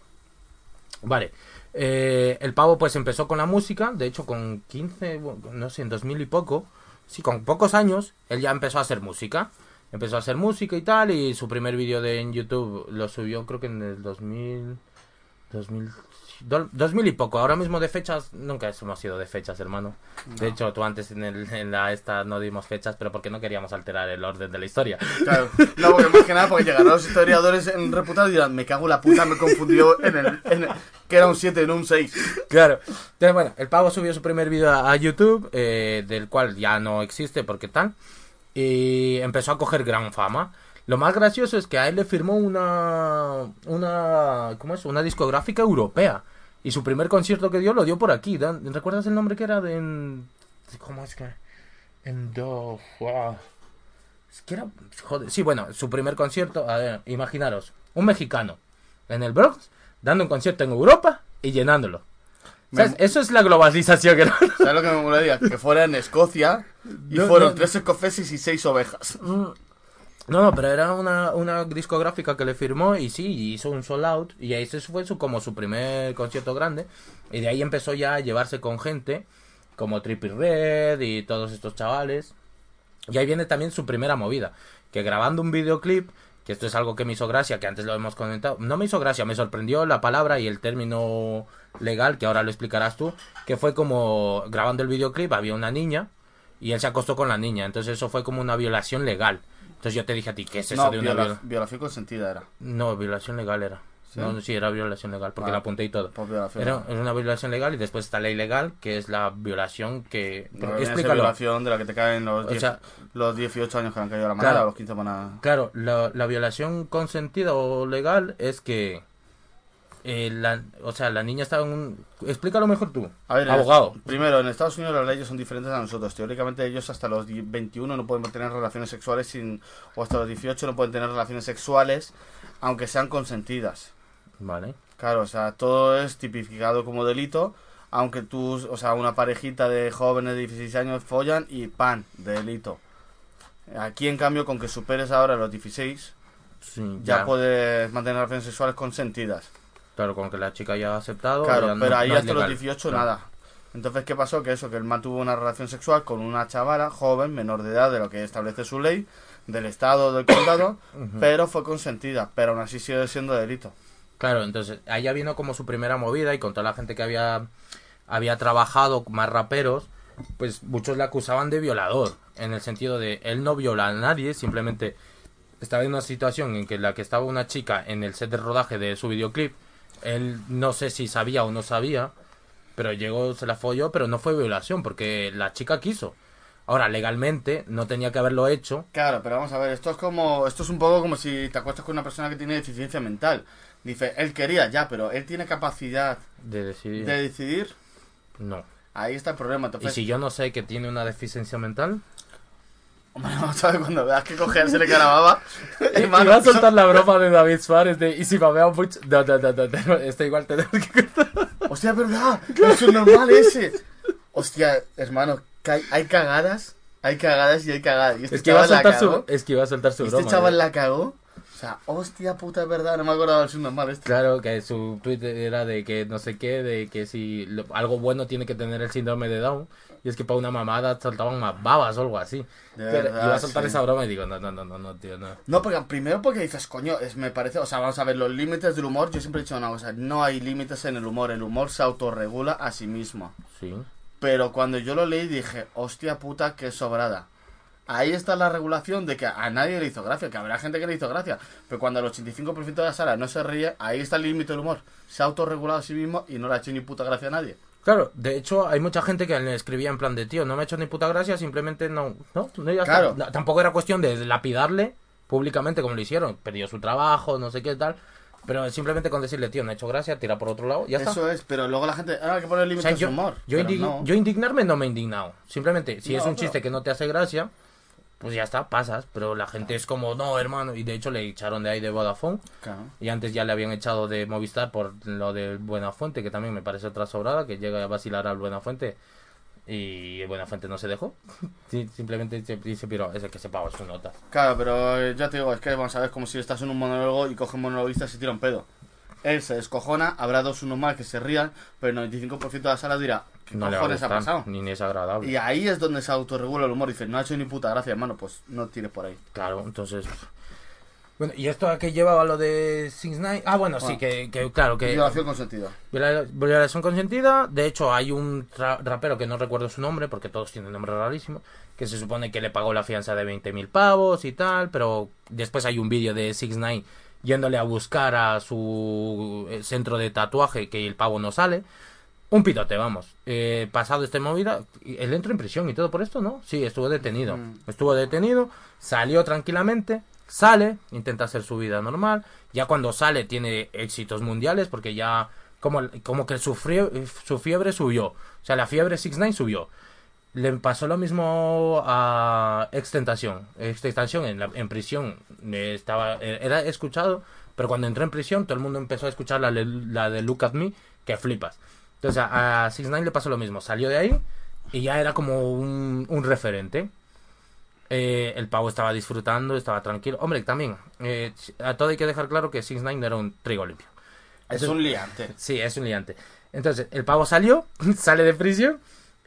Vale. Eh, el pavo pues empezó con la música, de hecho con 15, bueno, no sé, en 2000 y poco, sí, con pocos años, él ya empezó a hacer música. Empezó a hacer música y tal, y su primer vídeo de en YouTube lo subió creo que en el 2000, do- 2000 y poco. Ahora mismo de fechas, nunca hemos sido de fechas, hermano. De hecho, tú antes en, el, en la esta no dimos fechas, pero porque no queríamos alterar el orden de la historia. Claro, no, porque más que nada, porque llegarán los historiadores en reputados y dirán, me cago en la puta, me confundió en el, en el- que era un 7, no un 6. Claro. Entonces, bueno, el pavo subió su primer vídeo a a YouTube, eh, del cual ya no existe porque tal. Y empezó a coger gran fama. Lo más gracioso es que a él le firmó una. Una. ¿Cómo es? Una discográfica europea. Y su primer concierto que dio lo dio por aquí. ¿Recuerdas el nombre que era? De, en, ¿Cómo es que.? En Do. wow. Es que era. Joder. Sí, bueno, su primer concierto. A ver, imaginaros. Un mexicano. En el Bronx. Dando un concierto en Europa y llenándolo. ¿Sabes? Eso es la globalización que ¿Sabes lo que me molaría? Que fuera en Escocia y No, fueron no. tres escoceses y seis ovejas. No, no, pero era una, una discográfica que le firmó y sí, hizo un sold out y ese fue su, como su primer concierto grande y de ahí empezó ya a llevarse con gente como Trippie Red y todos estos chavales y ahí viene también su primera movida, que grabando un videoclip, que esto es algo que me hizo gracia, que antes lo hemos comentado, no me hizo gracia, me sorprendió la palabra y el término legal, que ahora lo explicarás tú, que fue como grabando el videoclip, había una niña y él se acostó con la niña, entonces eso fue como una violación legal. Entonces yo te dije a ti, ¿qué es eso no, de una viola- violación? violación consentida era. No, violación legal era. ¿Sí? No, sí, era violación legal, porque Ah, la apunté y todo. Violación. Era, es una violación legal y después está la ilegal, que es la violación que... No, explícalo. violación de la que te caen los, O 10 sea- los 18 años que han caído a la manada, Claro. los 15 van a... Claro, la, la violación consentida o legal es que... eh, la, o sea, la niña estaba en un... Explícalo mejor tú, A ver, abogado. es- primero, en Estados Unidos las leyes son diferentes a nosotros. Teóricamente ellos hasta los die- 21 no pueden tener relaciones sexuales sin, o hasta los 18 no pueden tener relaciones sexuales aunque sean consentidas. Vale. Claro, o sea, todo es tipificado como delito, aunque tú, o sea, una parejita de jóvenes de 16 años follan y pan, delito. Aquí en cambio, con que superes ahora los 16, Sí, ya, ya. puedes mantener relaciones sexuales consentidas. Claro, con que la chica ya ha aceptado. Claro, no- pero ahí no hasta los legal. 18 Claro. nada. Entonces, ¿qué pasó? Que eso, que el man tuvo una relación sexual con una chavala joven, menor de edad, de lo que establece su ley, del estado del condado, pero fue consentida, pero aún así sigue siendo delito. Claro, entonces ahí ya vino como su primera movida y con toda la gente que había, había trabajado, más raperos, pues muchos le acusaban de violador, en el sentido de él no viola a nadie, simplemente estaba en una situación en que la que estaba una chica en el set de rodaje de su videoclip, él no sé si sabía o no sabía, pero llegó, se la folló, pero no fue violación porque la chica quiso. Ahora, legalmente no tenía que haberlo hecho, Claro, pero vamos a ver, esto es como, esto es un poco como si te acuestas con una persona que tiene deficiencia mental. Dice, él quería ya, pero él tiene capacidad de decidir. de decidir. No. Ahí está el problema. Y Entonces, si yo no sé que tiene una deficiencia mental, a ver cuando veas que coger se le cae la baba. Y va a soltar la broma de David Suárez de y si babea mucho. No, no, no, no, esto igual tenemos que cortar. Hostia, es verdad, es un normal ese. Hostia, hermano, hay, cagadas, hay cagadas y hay cagadas. Y este Es que iba a soltar su, es que iba a soltar su este broma. chaval ¿eh? la cagó. O sea, hostia puta, es verdad, no me acordaba del subnormal este. Claro, que su tweet era de que no sé qué, de que si lo- algo bueno tiene que tener el síndrome de Down. Y es que para una mamada soltaban más babas o algo así. De Pero verdad, iba a soltar sí. esa broma y digo, no, no, no, no, no, tío, no. No, porque primero porque dices, coño, es, me parece, o sea, vamos a ver, los límites del humor, yo siempre he dicho una cosa, no hay límites en el humor, el humor se autorregula a sí mismo. Sí. Pero cuando yo lo leí dije, hostia puta, qué sobrada. Ahí está la regulación de que a nadie le hizo gracia, que habrá gente que le hizo gracia. Pero cuando el 85% de la sala no se ríe, ahí está el límite del humor. Se ha autorregulado a sí mismo y no le ha hecho ni puta gracia a nadie. Claro, de hecho hay mucha gente que le escribía en plan de tío, no me ha hecho ni puta gracia, simplemente no, no, no ya está. Claro. Tampoco era cuestión de lapidarle públicamente como lo hicieron, perdió su trabajo, no sé qué tal, pero simplemente con decirle tío, no ha hecho gracia, tira por otro lado, ya está. Eso es, pero luego la gente, ah, hay que poner O límites sea, a su yo, humor. yo, indig- no. yo indignarme no me he indignado. Simplemente, si No, es un pero- chiste que no te hace gracia, pues ya está, pasas. Pero la gente es como, no, hermano. Y de hecho le echaron de ahí de Vodafone. Claro. Y antes ya le habían echado de Movistar por lo de Buenafuente, que también me parece otra sobrada, que llega a vacilar al Buenafuente. Y el Buenafuente no se dejó. Sí, simplemente se dice, pero ese que se paga su nota. Claro, pero eh, ya te digo, es que vamos a ver es como si estás en un monólogo y coge un monologuista y se tira un pedo. Él se descojona, habrá dos unos más que se rían, pero el 95% de la sala dirá, ¿qué No cojones ha pasado? ni es agradable. Y ahí es donde se autorregula el humor. Dice, no ha hecho ni puta gracia, hermano, pues no tires por ahí. Claro, entonces. Bueno, ¿y esto a qué llevaba lo de Six Nine? Ah, bueno, sí, Ah. que, que claro, que... Violación consentida. Viola- Violación consentida. De hecho, hay un tra- rapero que no recuerdo su nombre, porque todos tienen nombres rarísimos, que se supone que le pagó la fianza de 20.000 pavos y tal, pero después hay un vídeo de 6 9 yéndole a buscar a su eh, centro de tatuaje que el pavo no sale. Un pitote, vamos. Eh, pasado este movida, él entró en prisión y todo por esto, ¿no? Sí, estuvo detenido. Estuvo detenido, salió tranquilamente, sale, intenta hacer su vida normal. Ya cuando sale tiene éxitos mundiales porque ya como, como que su, frie- su fiebre subió. O sea, la fiebre 6 subió. Le pasó lo mismo a Extentación. Extentación en, la- en prisión eh, estaba era escuchado, pero cuando entró en prisión todo el mundo empezó a escuchar la, de- la de Look at Me, que flipas. Entonces a, a 6 le pasó lo mismo. Salió de ahí y ya era como un, un referente. Eh, el pavo estaba disfrutando, estaba tranquilo. Hombre, también, eh, a todo hay que dejar claro que 6 9 era un trigo limpio. Es un liante. Sí, es un liante. Entonces, el pavo salió, sale de prisión.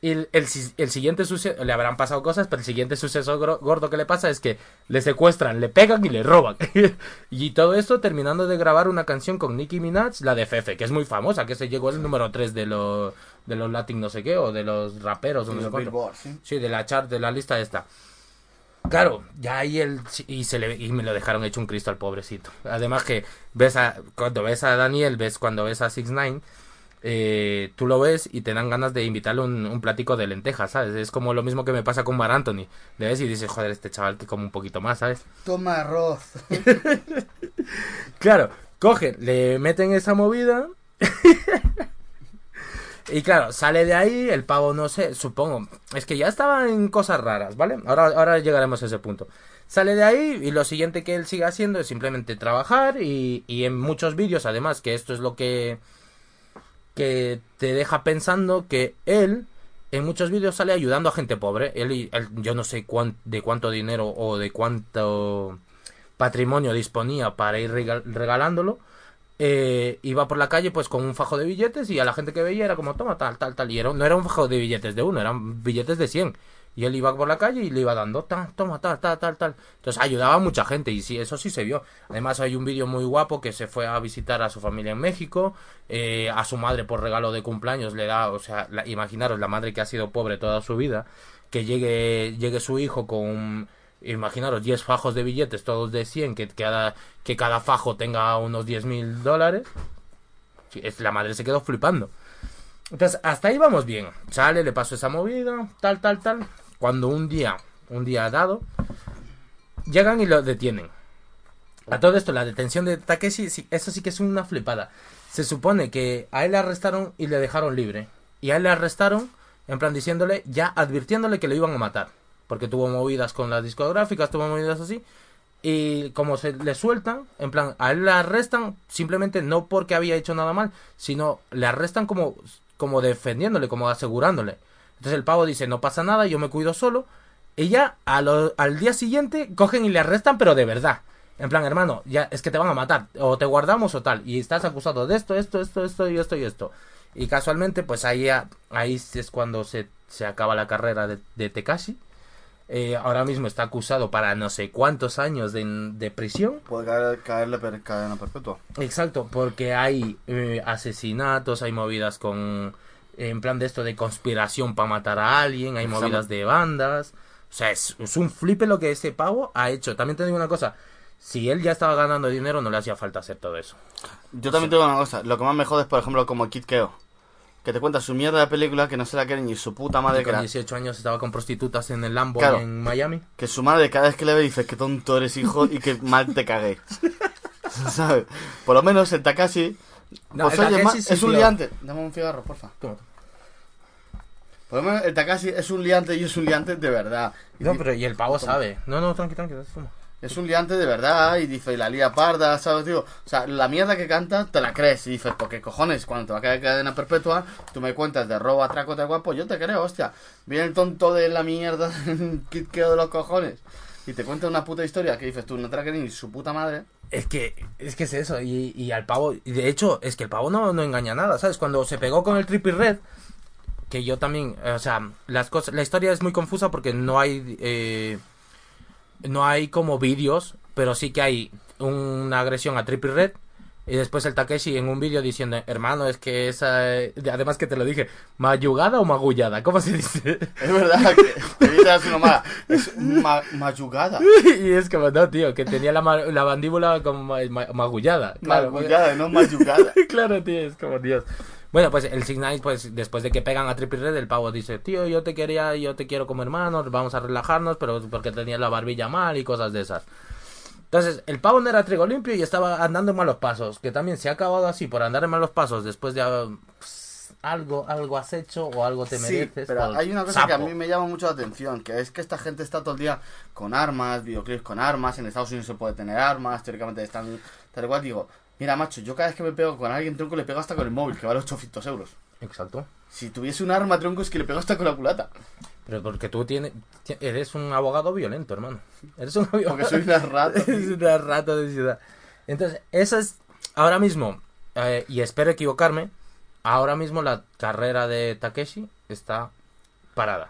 Y el, el, el siguiente suceso, le habrán pasado cosas, pero el siguiente suceso gordo que le pasa es que le secuestran, le pegan y le roban. y todo esto terminando de grabar una canción con Nicki Minaj, la de Fefe, que es muy famosa, que se llegó el número 3 de los, de los latin no sé qué, o de los raperos, o no. Billboard, ¿sí? Sí, de la chart, de la lista esta. Claro, ya ahí el y se le y me lo dejaron hecho un cristo al pobrecito. Además que ves a cuando ves a Daniel, ves cuando ves a Six Nine, eh, tú lo ves y te dan ganas de invitarle un, un platico de lentejas, ¿sabes? Es como lo mismo que me pasa con Mar Anthony. Le ves y dices, joder, este chaval que come un poquito más, ¿sabes? Toma arroz. Claro, cogen, le meten esa movida. y claro, sale de ahí, el pavo no sé, supongo. Es que ya estaba en cosas raras, ¿vale? Ahora, ahora llegaremos a ese punto. Sale de ahí y lo siguiente que él sigue haciendo es simplemente trabajar y, y en muchos vídeos, además, que esto es lo que, que te deja pensando que él en muchos vídeos sale ayudando a gente pobre. Él, yo no sé cuán- de cuánto dinero o de cuánto patrimonio disponía para ir regal- regalándolo. Eh, iba por la calle pues con un fajo de billetes y a la gente que veía era como toma tal, tal, tal. Y era, no era un fajo de billetes de uno, eran billetes de 100. Y él iba por la calle y le iba dando, ta, toma, tal, tal, tal, tal. Entonces ayudaba a mucha gente y sí, eso sí se vio. Además hay un vídeo muy guapo que se fue a visitar a su familia en México, eh, a su madre por regalo de cumpleaños le da, o sea, la- imaginaros la madre que ha sido pobre toda su vida, que llegue, llegue su hijo con, imaginaros 10 fajos de billetes, todos de 100, que cada, que cada fajo tenga unos 10 mil dólares. La madre se quedó flipando. Entonces, hasta ahí vamos bien. Sale, le pasó esa movida, tal, tal, tal. Cuando un día, un día dado, llegan y lo detienen. A todo esto, la detención de Takeshi, sí, eso sí que es una flipada. Se supone que a él le arrestaron y le dejaron libre. Y a él le arrestaron, en plan diciéndole, ya advirtiéndole que lo iban a matar. Porque tuvo movidas con las discográficas, tuvo movidas así. Y como se le sueltan, en plan, a él le arrestan simplemente no porque había hecho nada mal, sino le arrestan como, como defendiéndole, como asegurándole. Entonces el pavo dice, no pasa nada, yo me cuido solo. Y al día siguiente cogen y le arrestan, pero de verdad. En plan, hermano, ya es que te van a matar, o te guardamos o tal. Y estás acusado de esto, esto, esto, esto y esto y esto. Y casualmente, pues ahí, ahí es cuando se, se acaba la carrera de, de Tekashi. Eh, ahora mismo está acusado para no sé cuántos años de, de prisión. Puede caer- caerle per- cadena perpetua. Exacto, porque hay eh, asesinatos, hay movidas con. En plan de esto de conspiración para matar a alguien, hay Exacto. movidas de bandas. O sea, es, es un flipe lo que ese pavo ha hecho. También te digo una cosa: si él ya estaba ganando dinero, no le hacía falta hacer todo eso. Yo también tengo una cosa. Lo que más me jode es, por ejemplo, como Kid Keo. Que te cuenta su mierda de película que no se la quiere ni su puta madre Que que con era. 18 años estaba con prostitutas en el Lambo Claro. en Miami. Que su madre cada vez que le ve dice que tonto eres hijo y que mal te cagué. ¿Sabes? Por lo menos el Takashi... No, pues el oye, sí, es un liante. Dame un cigarro, porfa. Toma. Por lo menos el Takashi es un liante y es un liante de verdad. No, pero y el pavo sabe. No, no, tranqui, tranqui. fuma. Es un liante de verdad y dice, y la lía parda, ¿sabes, tío? O sea, la mierda que canta te la crees y dices, porque cojones, cuando te va a caer cadena perpetua, tú me cuentas de robo, atraco, tal guapo, yo te creo, hostia. Viene el tonto de la mierda, Keo de los cojones, y te cuenta una puta historia que dices tú, no te ni su puta madre. Es que, es que es eso, y, y al pavo, y de hecho, es que el pavo no, no engaña nada, ¿sabes? Cuando se pegó con el Trippy Red, que yo también, o sea, las cosas, la historia es muy confusa porque no hay, eh, no hay como vídeos, pero sí que hay una agresión a Trippy Red. Y después el Takeshi en un vídeo diciendo, hermano, es que esa... eh, Además que te lo dije, ¿mayugada o magullada? ¿Cómo se dice? Es verdad que te dice así nomás, es ma- mayugada. y es como, no, tío, que tenía la, ma- la mandíbula como ma- ma- magullada. Claro, Magullada, no mayugada. claro, tío, es como Dios. Bueno, pues el Six Nine, pues después de que pegan a Triple Red, el pavo dice, tío, yo te quería, yo te quiero como hermano, vamos a relajarnos, pero porque tenía la barbilla mal y cosas de esas. Entonces, el pavo no era trigo limpio y estaba andando en malos pasos, que también se ha acabado así por andar en malos pasos después de pues, algo, algo has hecho o algo te Sí, mereces. pero por hay una cosa que a mí me llama mucho la atención, que es que esta gente está todo el día con armas, videoclips con armas, en Estados Unidos se puede tener armas, teóricamente están tal cual, digo, mira macho, yo cada vez que me pego con alguien tronco le pego hasta con el móvil, que vale 800 euros. Exacto. Si tuviese un arma tronco es que le pego hasta con la culata, Pero porque tú tienes, ti- eres un abogado violento, hermano. Eres un abogado. porque soy una rata. es una rata de ciudad. Entonces, esa es ahora mismo, eh, y espero equivocarme, ahora mismo la carrera de Takeshi está parada.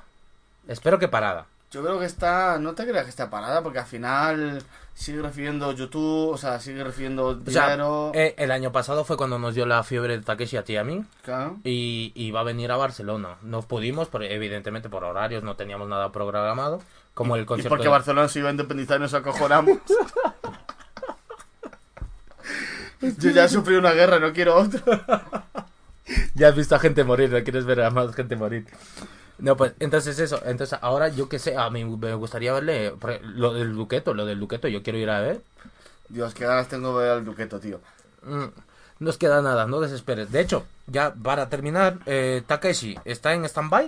Espero que parada. Yo creo que está, no te creas que está parada, porque al final sigue recibiendo YouTube, o sea, sigue recibiendo O sea, dinero. eh, el año pasado fue cuando nos dio la fiebre de Takeshi a ti y a mí. claro. Y, y va a venir a Barcelona. No pudimos, por, evidentemente por horarios, no teníamos nada programado. Como el Y concierto. porque de- Barcelona se iba a independizar y nos acojonamos. Yo ya sufrí una guerra, no quiero otra. Ya has visto a gente morir, no quieres ver a más gente morir. No, pues entonces eso, entonces ahora yo que sé, a mí me gustaría verle lo del Duqueto, lo del Duqueto, yo quiero ir a ver. Dios, qué ganas tengo de ver al Duqueto, tío. Mm, No os queda nada, no desesperes. De hecho, ya para terminar, eh, Takeshi está en stand-by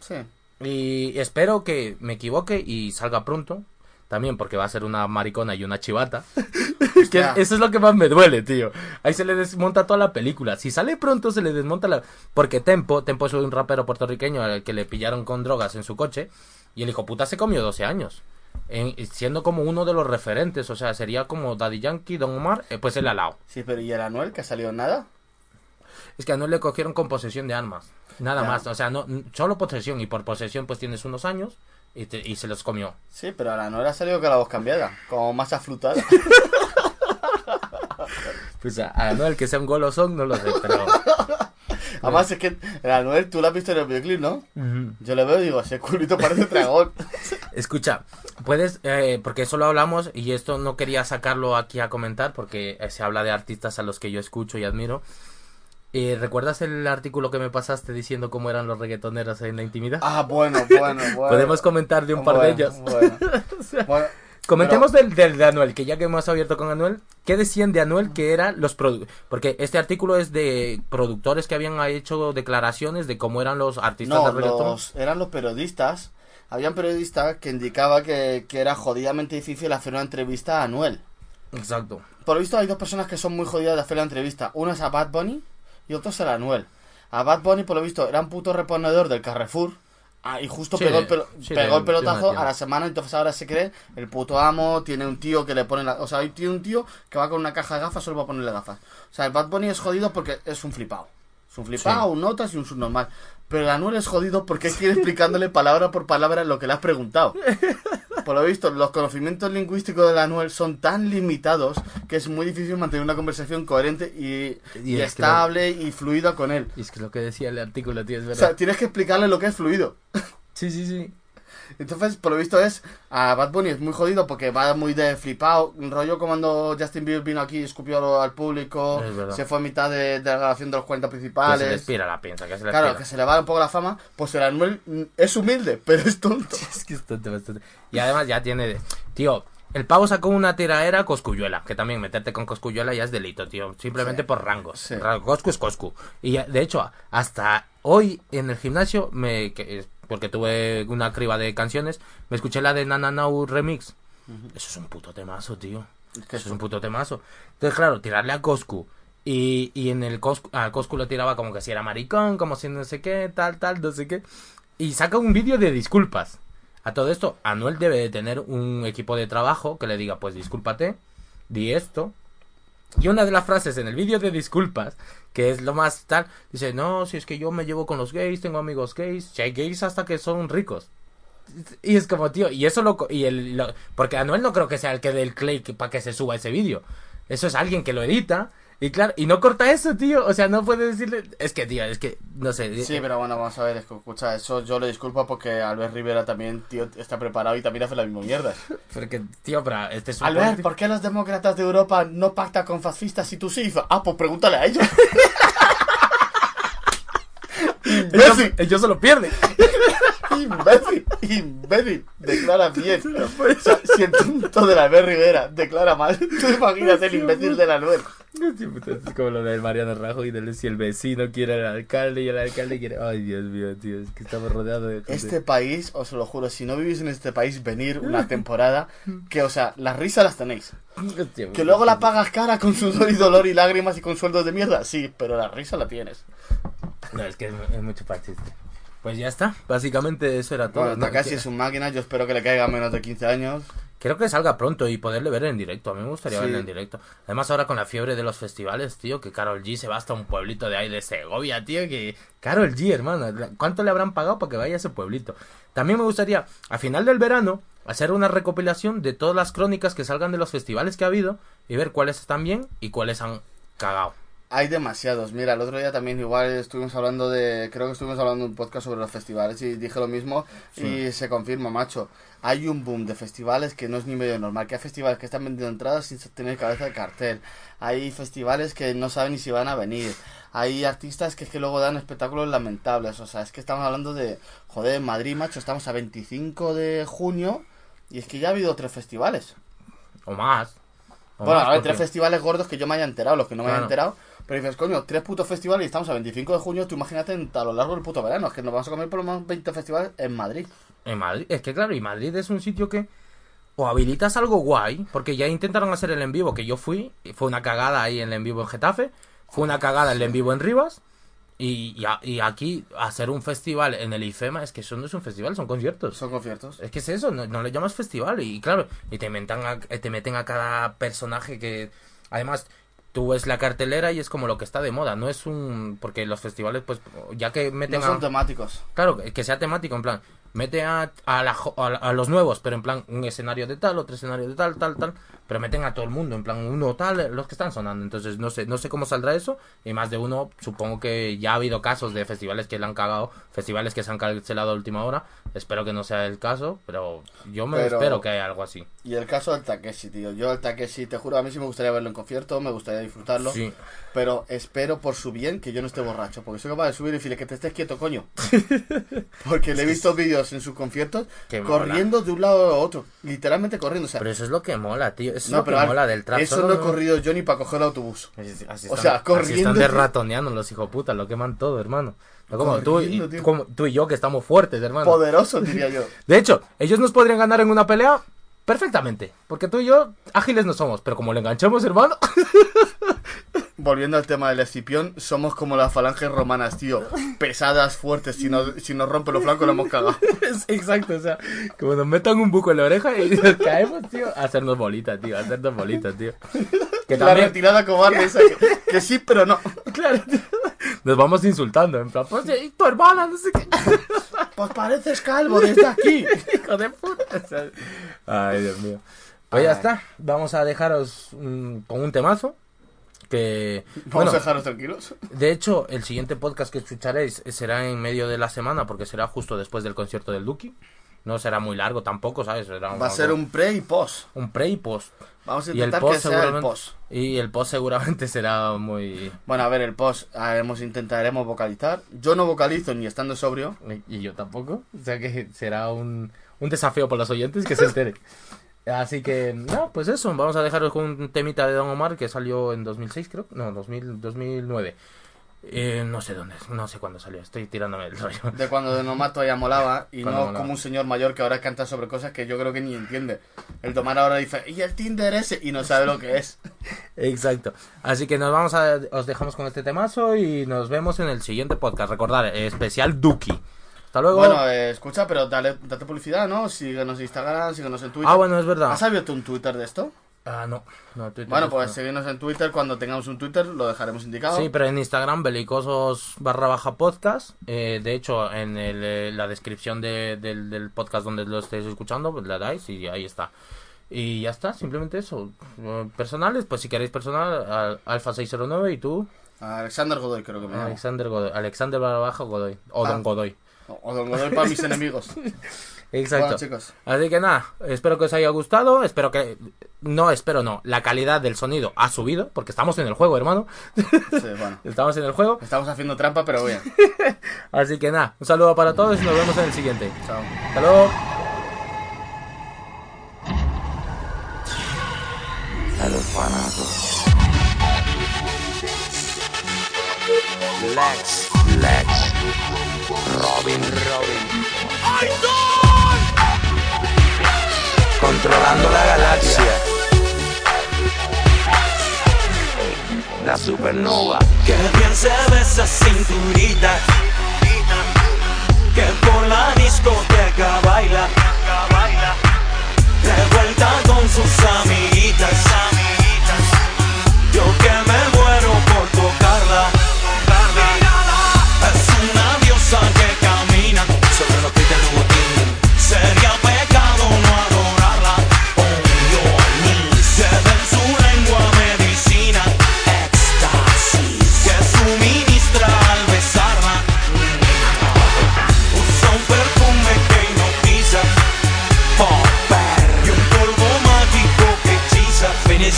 Sí. y espero que me equivoque y salga pronto. También porque va a ser una maricona y una chivata. que eso es lo que más me duele, tío. Ahí se le desmonta toda la película. Si sale pronto, se le desmonta la. Porque Tempo, Tempo es un rapero puertorriqueño al que le pillaron con drogas en su coche. Y el hijo puta se comió 12 años. En- siendo como uno de los referentes. O sea, sería como Daddy Yankee, Don Omar, eh, pues él al lado. Sí, pero ¿y el Anuel que ha salido nada? Es que a no le cogieron con posesión de armas. Nada Ya. más. O sea, no, solo posesión. Y por posesión, pues tienes unos años. Y, te- y se los comió. Sí, pero el Anuel ha salido con la voz cambiada, como más aflutada. Pues a, a no el que sea un golosón, no lo sé, pero. Además, es que el Anuel, tú lo has visto en el videoclip, ¿no? Yo le veo y digo, ese culito parece dragón. Escucha, puedes, eh, porque eso lo hablamos y esto no quería sacarlo aquí a comentar porque eh, se habla de artistas a los que yo escucho y admiro. Eh, ¿Recuerdas el artículo que me pasaste diciendo cómo eran los reggaetoneros en la intimidad? Ah, bueno, bueno, bueno. Podemos comentar de un par de Bueno, ellos. Bueno, Comentemos del, del de Anuel, que ya que hemos abierto con Anuel, ¿qué decían de Anuel que eran los produ Porque este artículo es de productores que habían hecho declaraciones de cómo eran los artistas No, de reggaetón. los, eran los periodistas. Habían periodistas que indicaba que, que era jodidamente difícil hacer una entrevista a Anuel. Exacto. Por lo visto hay dos personas que son muy jodidas de hacer la entrevista. Uno es a Bad Bunny y otro es a Anuel. A Bad Bunny, por lo visto, era un puto reponedor del Carrefour. Ah, y justo Sí, pegó, el, pelo- sí, pegó el pelotazo a la semana, entonces ahora se cree el puto amo, tiene un tío que le pone la... O sea, tiene un tío que va con una caja de gafas solo para ponerle gafas. O sea, el Bad Bunny es jodido porque es un flipado. Es un flipado, Sí. un notas y un subnormal. Pero el Anuel es jodido porque quiere explicándole palabra por palabra lo que le has preguntado. Por lo visto, los conocimientos lingüísticos del Anuel son tan limitados que es muy difícil mantener una conversación coherente y, Y y es que estable y fluida con él. Y es que lo que decía el artículo, tío, es O verdad. sea, tienes que explicarle lo que es fluido. sí, sí, sí. Entonces, por lo visto es, a Bad Bunny es muy jodido porque va muy de flipado, un rollo como cuando Justin Bieber vino aquí, escupió al público, se fue a mitad de, de la grabación de los 40 Que se principales. le expira la piensa, que se le Claro, expira. que se le va un poco la fama, pues el Anuel mm, es humilde, pero es tonto. Es que es tonto. Y además ya tiene... Tío, el pavo sacó una tiraera Coscuyuela, que también meterte con Coscuyuela ya es delito, tío. Simplemente Sí. por rangos. Sí. Coscu es Coscu. Y de hecho, hasta hoy en el gimnasio, me que porque tuve una criba de canciones, me escuché la de Nananau Remix. Eso es un puto temazo, tío. Eso es un puto temazo. Entonces, claro, tirarle a Coscu. Y, y en el Coscu, a Coscu lo tiraba como que si era maricón, como si no sé qué, tal, tal, no sé qué. Y saca un vídeo de disculpas. A todo esto, Anuel debe de tener un equipo de trabajo que le diga, pues discúlpate, di esto. Y una de las frases en el vídeo de disculpas, que es lo más tal, dice, no, si es que yo me llevo con los gays, tengo amigos gays, si hay gays hasta que son ricos. Y es como, tío, y eso lo... Y el, lo- porque Anuel no creo que sea el que dé el clay para que se suba ese vídeo. Eso es alguien que lo edita. Y claro, y no corta eso, tío. O sea, no puede decirle... Es que, tío, es que, no sé. Sí, pero bueno, vamos a ver, escucha, eso yo le disculpo porque Albert Rivera también, tío, está preparado y también hace la misma mierda. Porque, tío, pero este es un... Albert, político- ¿por qué los demócratas de Europa no pactan con fascistas y tú sí? Ah, pues pregúntale a ellos. Ellos, ellos se lo pierden. Imbécil, imbécil, declara bien. O sea, si el tonto de la Albert Rivera declara mal, tú imaginas el imbécil de la. Sí, puta, es como lo del Mariano Rajoy y del si el vecino quiere al alcalde y el alcalde quiere... Ay, Dios mío, tío, es que estamos rodeados de gente. Este país, os lo juro, si no vivís en este país, venir una temporada que, o sea, las risas las tenéis. Hostia, Que luego la pagas cara con sudor y dolor y lágrimas y con sueldos de mierda, sí, pero la risa la tienes. No, es que es, es mucho para chiste. Pues ya está, básicamente eso era todo. Bueno, ¿no? Takashi Que- es un máquina, yo espero que le caiga menos de 15 años. Creo que salga pronto y poderle ver en directo. A mí me gustaría Sí. verle en directo. Además, ahora con la fiebre de los festivales, tío, que Carol G se va hasta un pueblito de ahí de Segovia, tío, que... Carol G, hermano, ¿cuánto le habrán pagado para que vaya a ese pueblito? También me gustaría, a final del verano, hacer una recopilación de todas las crónicas que salgan de los festivales que ha habido y ver cuáles están bien y cuáles han cagado. Hay demasiados. Mira, el otro día también igual estuvimos hablando de... Creo que estuvimos hablando de un podcast sobre los festivales y dije lo mismo y se confirma, macho. Hay un boom de festivales que no es ni medio normal. Que hay festivales que están vendiendo entradas sin tener cabeza de cartel. Hay festivales que no saben ni si van a venir. Hay artistas que es que luego dan espectáculos lamentables. O sea, es que estamos hablando de... Joder, en Madrid, macho, estamos a 25 de junio y es que ya ha habido tres festivales. O más. O Bueno, a ver, porque- tres festivales gordos que yo me haya enterado, los que no me Claro. haya enterado. Pero dices, coño, tres putos festivales y estamos a 25 de junio, tú imagínate en- a lo largo del puto verano, es que nos vamos a comer por lo menos 20 festivales en Madrid. En Madrid, es que claro, y Madrid es un sitio que o habilitas algo guay, porque ya intentaron hacer el en vivo que yo fui, y fue una cagada ahí en el en vivo en Getafe, fue una cagada el en vivo en Rivas, y, y, a- y aquí hacer un festival en el IFEMA, es que eso no es un festival, son conciertos. Son conciertos. Es que es eso, no, no le llamas festival, y claro, y te meten a, te meten a cada personaje que, además, tú ves la cartelera y es como lo que está de moda, no es un, porque los festivales, pues, ya que meten No a... son temáticos. Claro, que sea temático, en plan, mete a, a, la a, a los nuevos, pero en plan, un escenario de tal, otro escenario de tal, tal, tal, pero meten a todo el mundo, en plan, uno tal, los que están sonando. Entonces, no sé, no sé cómo saldrá eso, y más de uno, supongo que ya ha habido casos de festivales que le han cagado, festivales que se han cancelado a última hora, espero que no sea el caso, pero yo me Pero- espero que haya algo así. Y el caso del Takeshi, tío. Yo el Takeshi, te juro, a mí sí me gustaría verlo en concierto, me gustaría disfrutarlo. Sí. Pero espero por su bien que yo no esté borracho, porque soy capaz de subir y decirle que te estés quieto, coño. Porque le he visto vídeos en sus conciertos Que mola. corriendo de un lado a otro, literalmente corriendo. O sea, Pero eso es lo que mola, tío, es no, lo que Al, mola del trap. eso solo no he corrido yo ni para coger el autobús. Así- así O están- sea, así corriendo, están tío. derratoneando los hijos putas, lo queman todo, hermano. No como tú, y, como tú y yo que estamos fuertes, hermano. Poderoso, diría yo. De hecho, ellos nos podrían ganar en una pelea perfectamente. Porque tú y yo ágiles no somos, pero como le enganchamos, hermano. Volviendo al tema del escipión, somos como las falanges romanas, tío. Pesadas, fuertes. Si nos, si nos rompe los flancos, lo hemos cagado. Exacto, o sea, como nos metan un buco en la oreja y nos caemos, tío, a hacernos bolitas, tío, a hacernos bolitas, tío. Que La también, retirada cobarde esa que, que sí, pero no. claro, tío, nos vamos insultando, en plan, pues, eh, tu hermana, no sé qué. Pues pareces calvo desde aquí. Hijo de puta. o sea, Ay, Dios mío. Pues ya Ay. está. Vamos a dejaros mm, con un temazo. Que. Vamos bueno, a dejaros tranquilos. de hecho, el siguiente podcast que escucharéis será en medio de la semana, porque será justo después del concierto del Duki. No será muy largo tampoco, ¿sabes? Será Va a ser un pre y post. un pre y post. Vamos a intentar que sea el post. Y el post seguramente será muy. Bueno, a ver, el post haremos, intentaremos vocalizar. Yo no vocalizo ni estando sobrio. Y yo tampoco. O sea que será un, un desafío por los oyentes que se enteren. Así que, no, pues eso. Vamos a dejaros con un temita de Don Omar que salió en 2006, creo. No, 2000, 2009. Eh, no sé dónde, no sé cuándo salió. Estoy tirándome el rollo. De cuando de Nomad todavía molaba y Cuando no molaba. como un señor mayor que ahora canta sobre cosas que yo creo que ni entiende. El tomar ahora dice, y el Tinder ese, y no sabe lo que es. Exacto. Así que nos vamos a, os dejamos con este temazo y nos vemos en el siguiente podcast. Recordar, eh, especial Duki. Hasta luego. Bueno, eh, escucha, pero dale, date publicidad, ¿no? Síguenos en Instagram, síguenos en Twitter. ah, bueno, es verdad. ¿Has abierto un Twitter de esto? Ah, no. no Twitter Bueno, no. pues seguirnos en Twitter. Cuando tengamos un Twitter lo dejaremos indicado. Sí, pero en Instagram, belicosos barra baja podcast. Eh, de hecho, en el, eh, la descripción de- del, del podcast donde lo estéis escuchando, pues la dais y ahí está. Y ya está, simplemente eso. Eh, Personales, pues si queréis personal, al- Alfa609 y tú, Alexander Godoy creo que me llamo. Alexander Godoy. Alexander barra baja Godoy. O Ah. Don Godoy. O- O Don Godoy para mis enemigos. Exacto. Bueno, chicos. Así que nada, espero que os haya gustado. Espero que. No, espero no. La calidad del sonido ha subido, porque estamos en el juego, hermano. Sí, bueno. estamos en el juego. Estamos haciendo trampa, pero bien. Así que nada, un saludo para todos y nos vemos en el siguiente. Chao. Hasta luego. Lex. Lex. Robin. Robin. Controlando la galaxia. La supernova. Que bien se ve esa cinturita Que por la discoteca baila Revuelta con sus amiguitas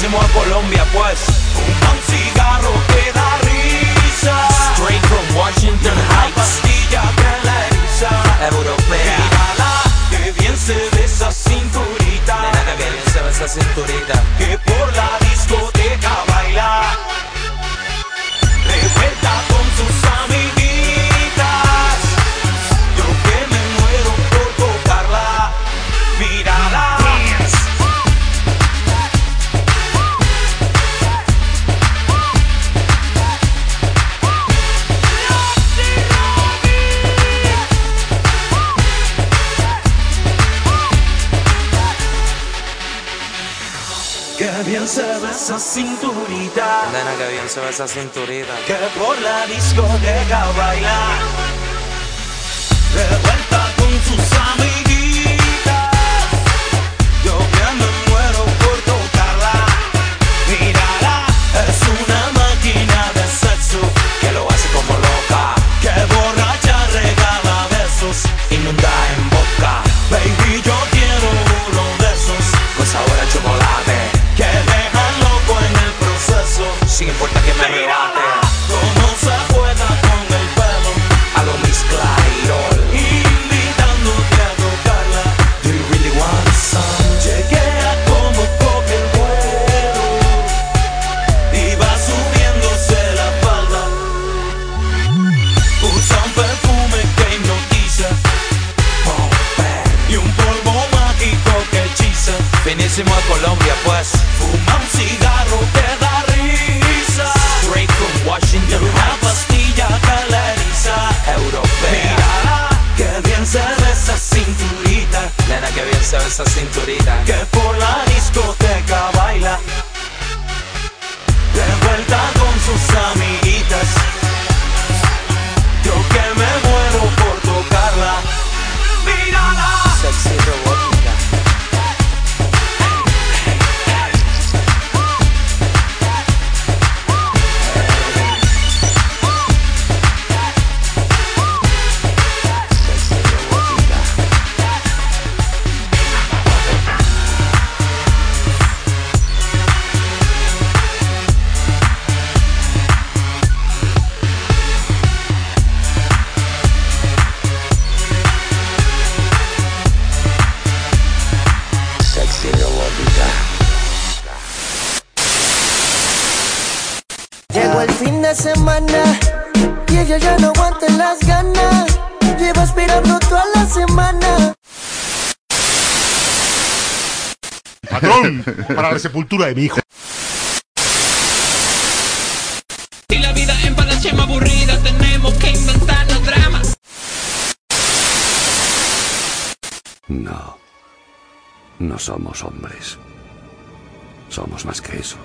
Finísimo a Colombia pues. Un cigarro que da risa. Straight from Washington Heights. Pastilla que la eriza. Europea. Mírala, que bien se ve esa cinturita. Nena, que bien se ve esa cinturita. Que por la discoteca baila se ve esa cinturita Nena, que bien se ve esa cinturita. que por la discoteca baila para la sepultura de mi hijo. Si la vida en palacio es aburrida, tenemos que inventarnos dramas. No. No somos hombres. Somos más que eso.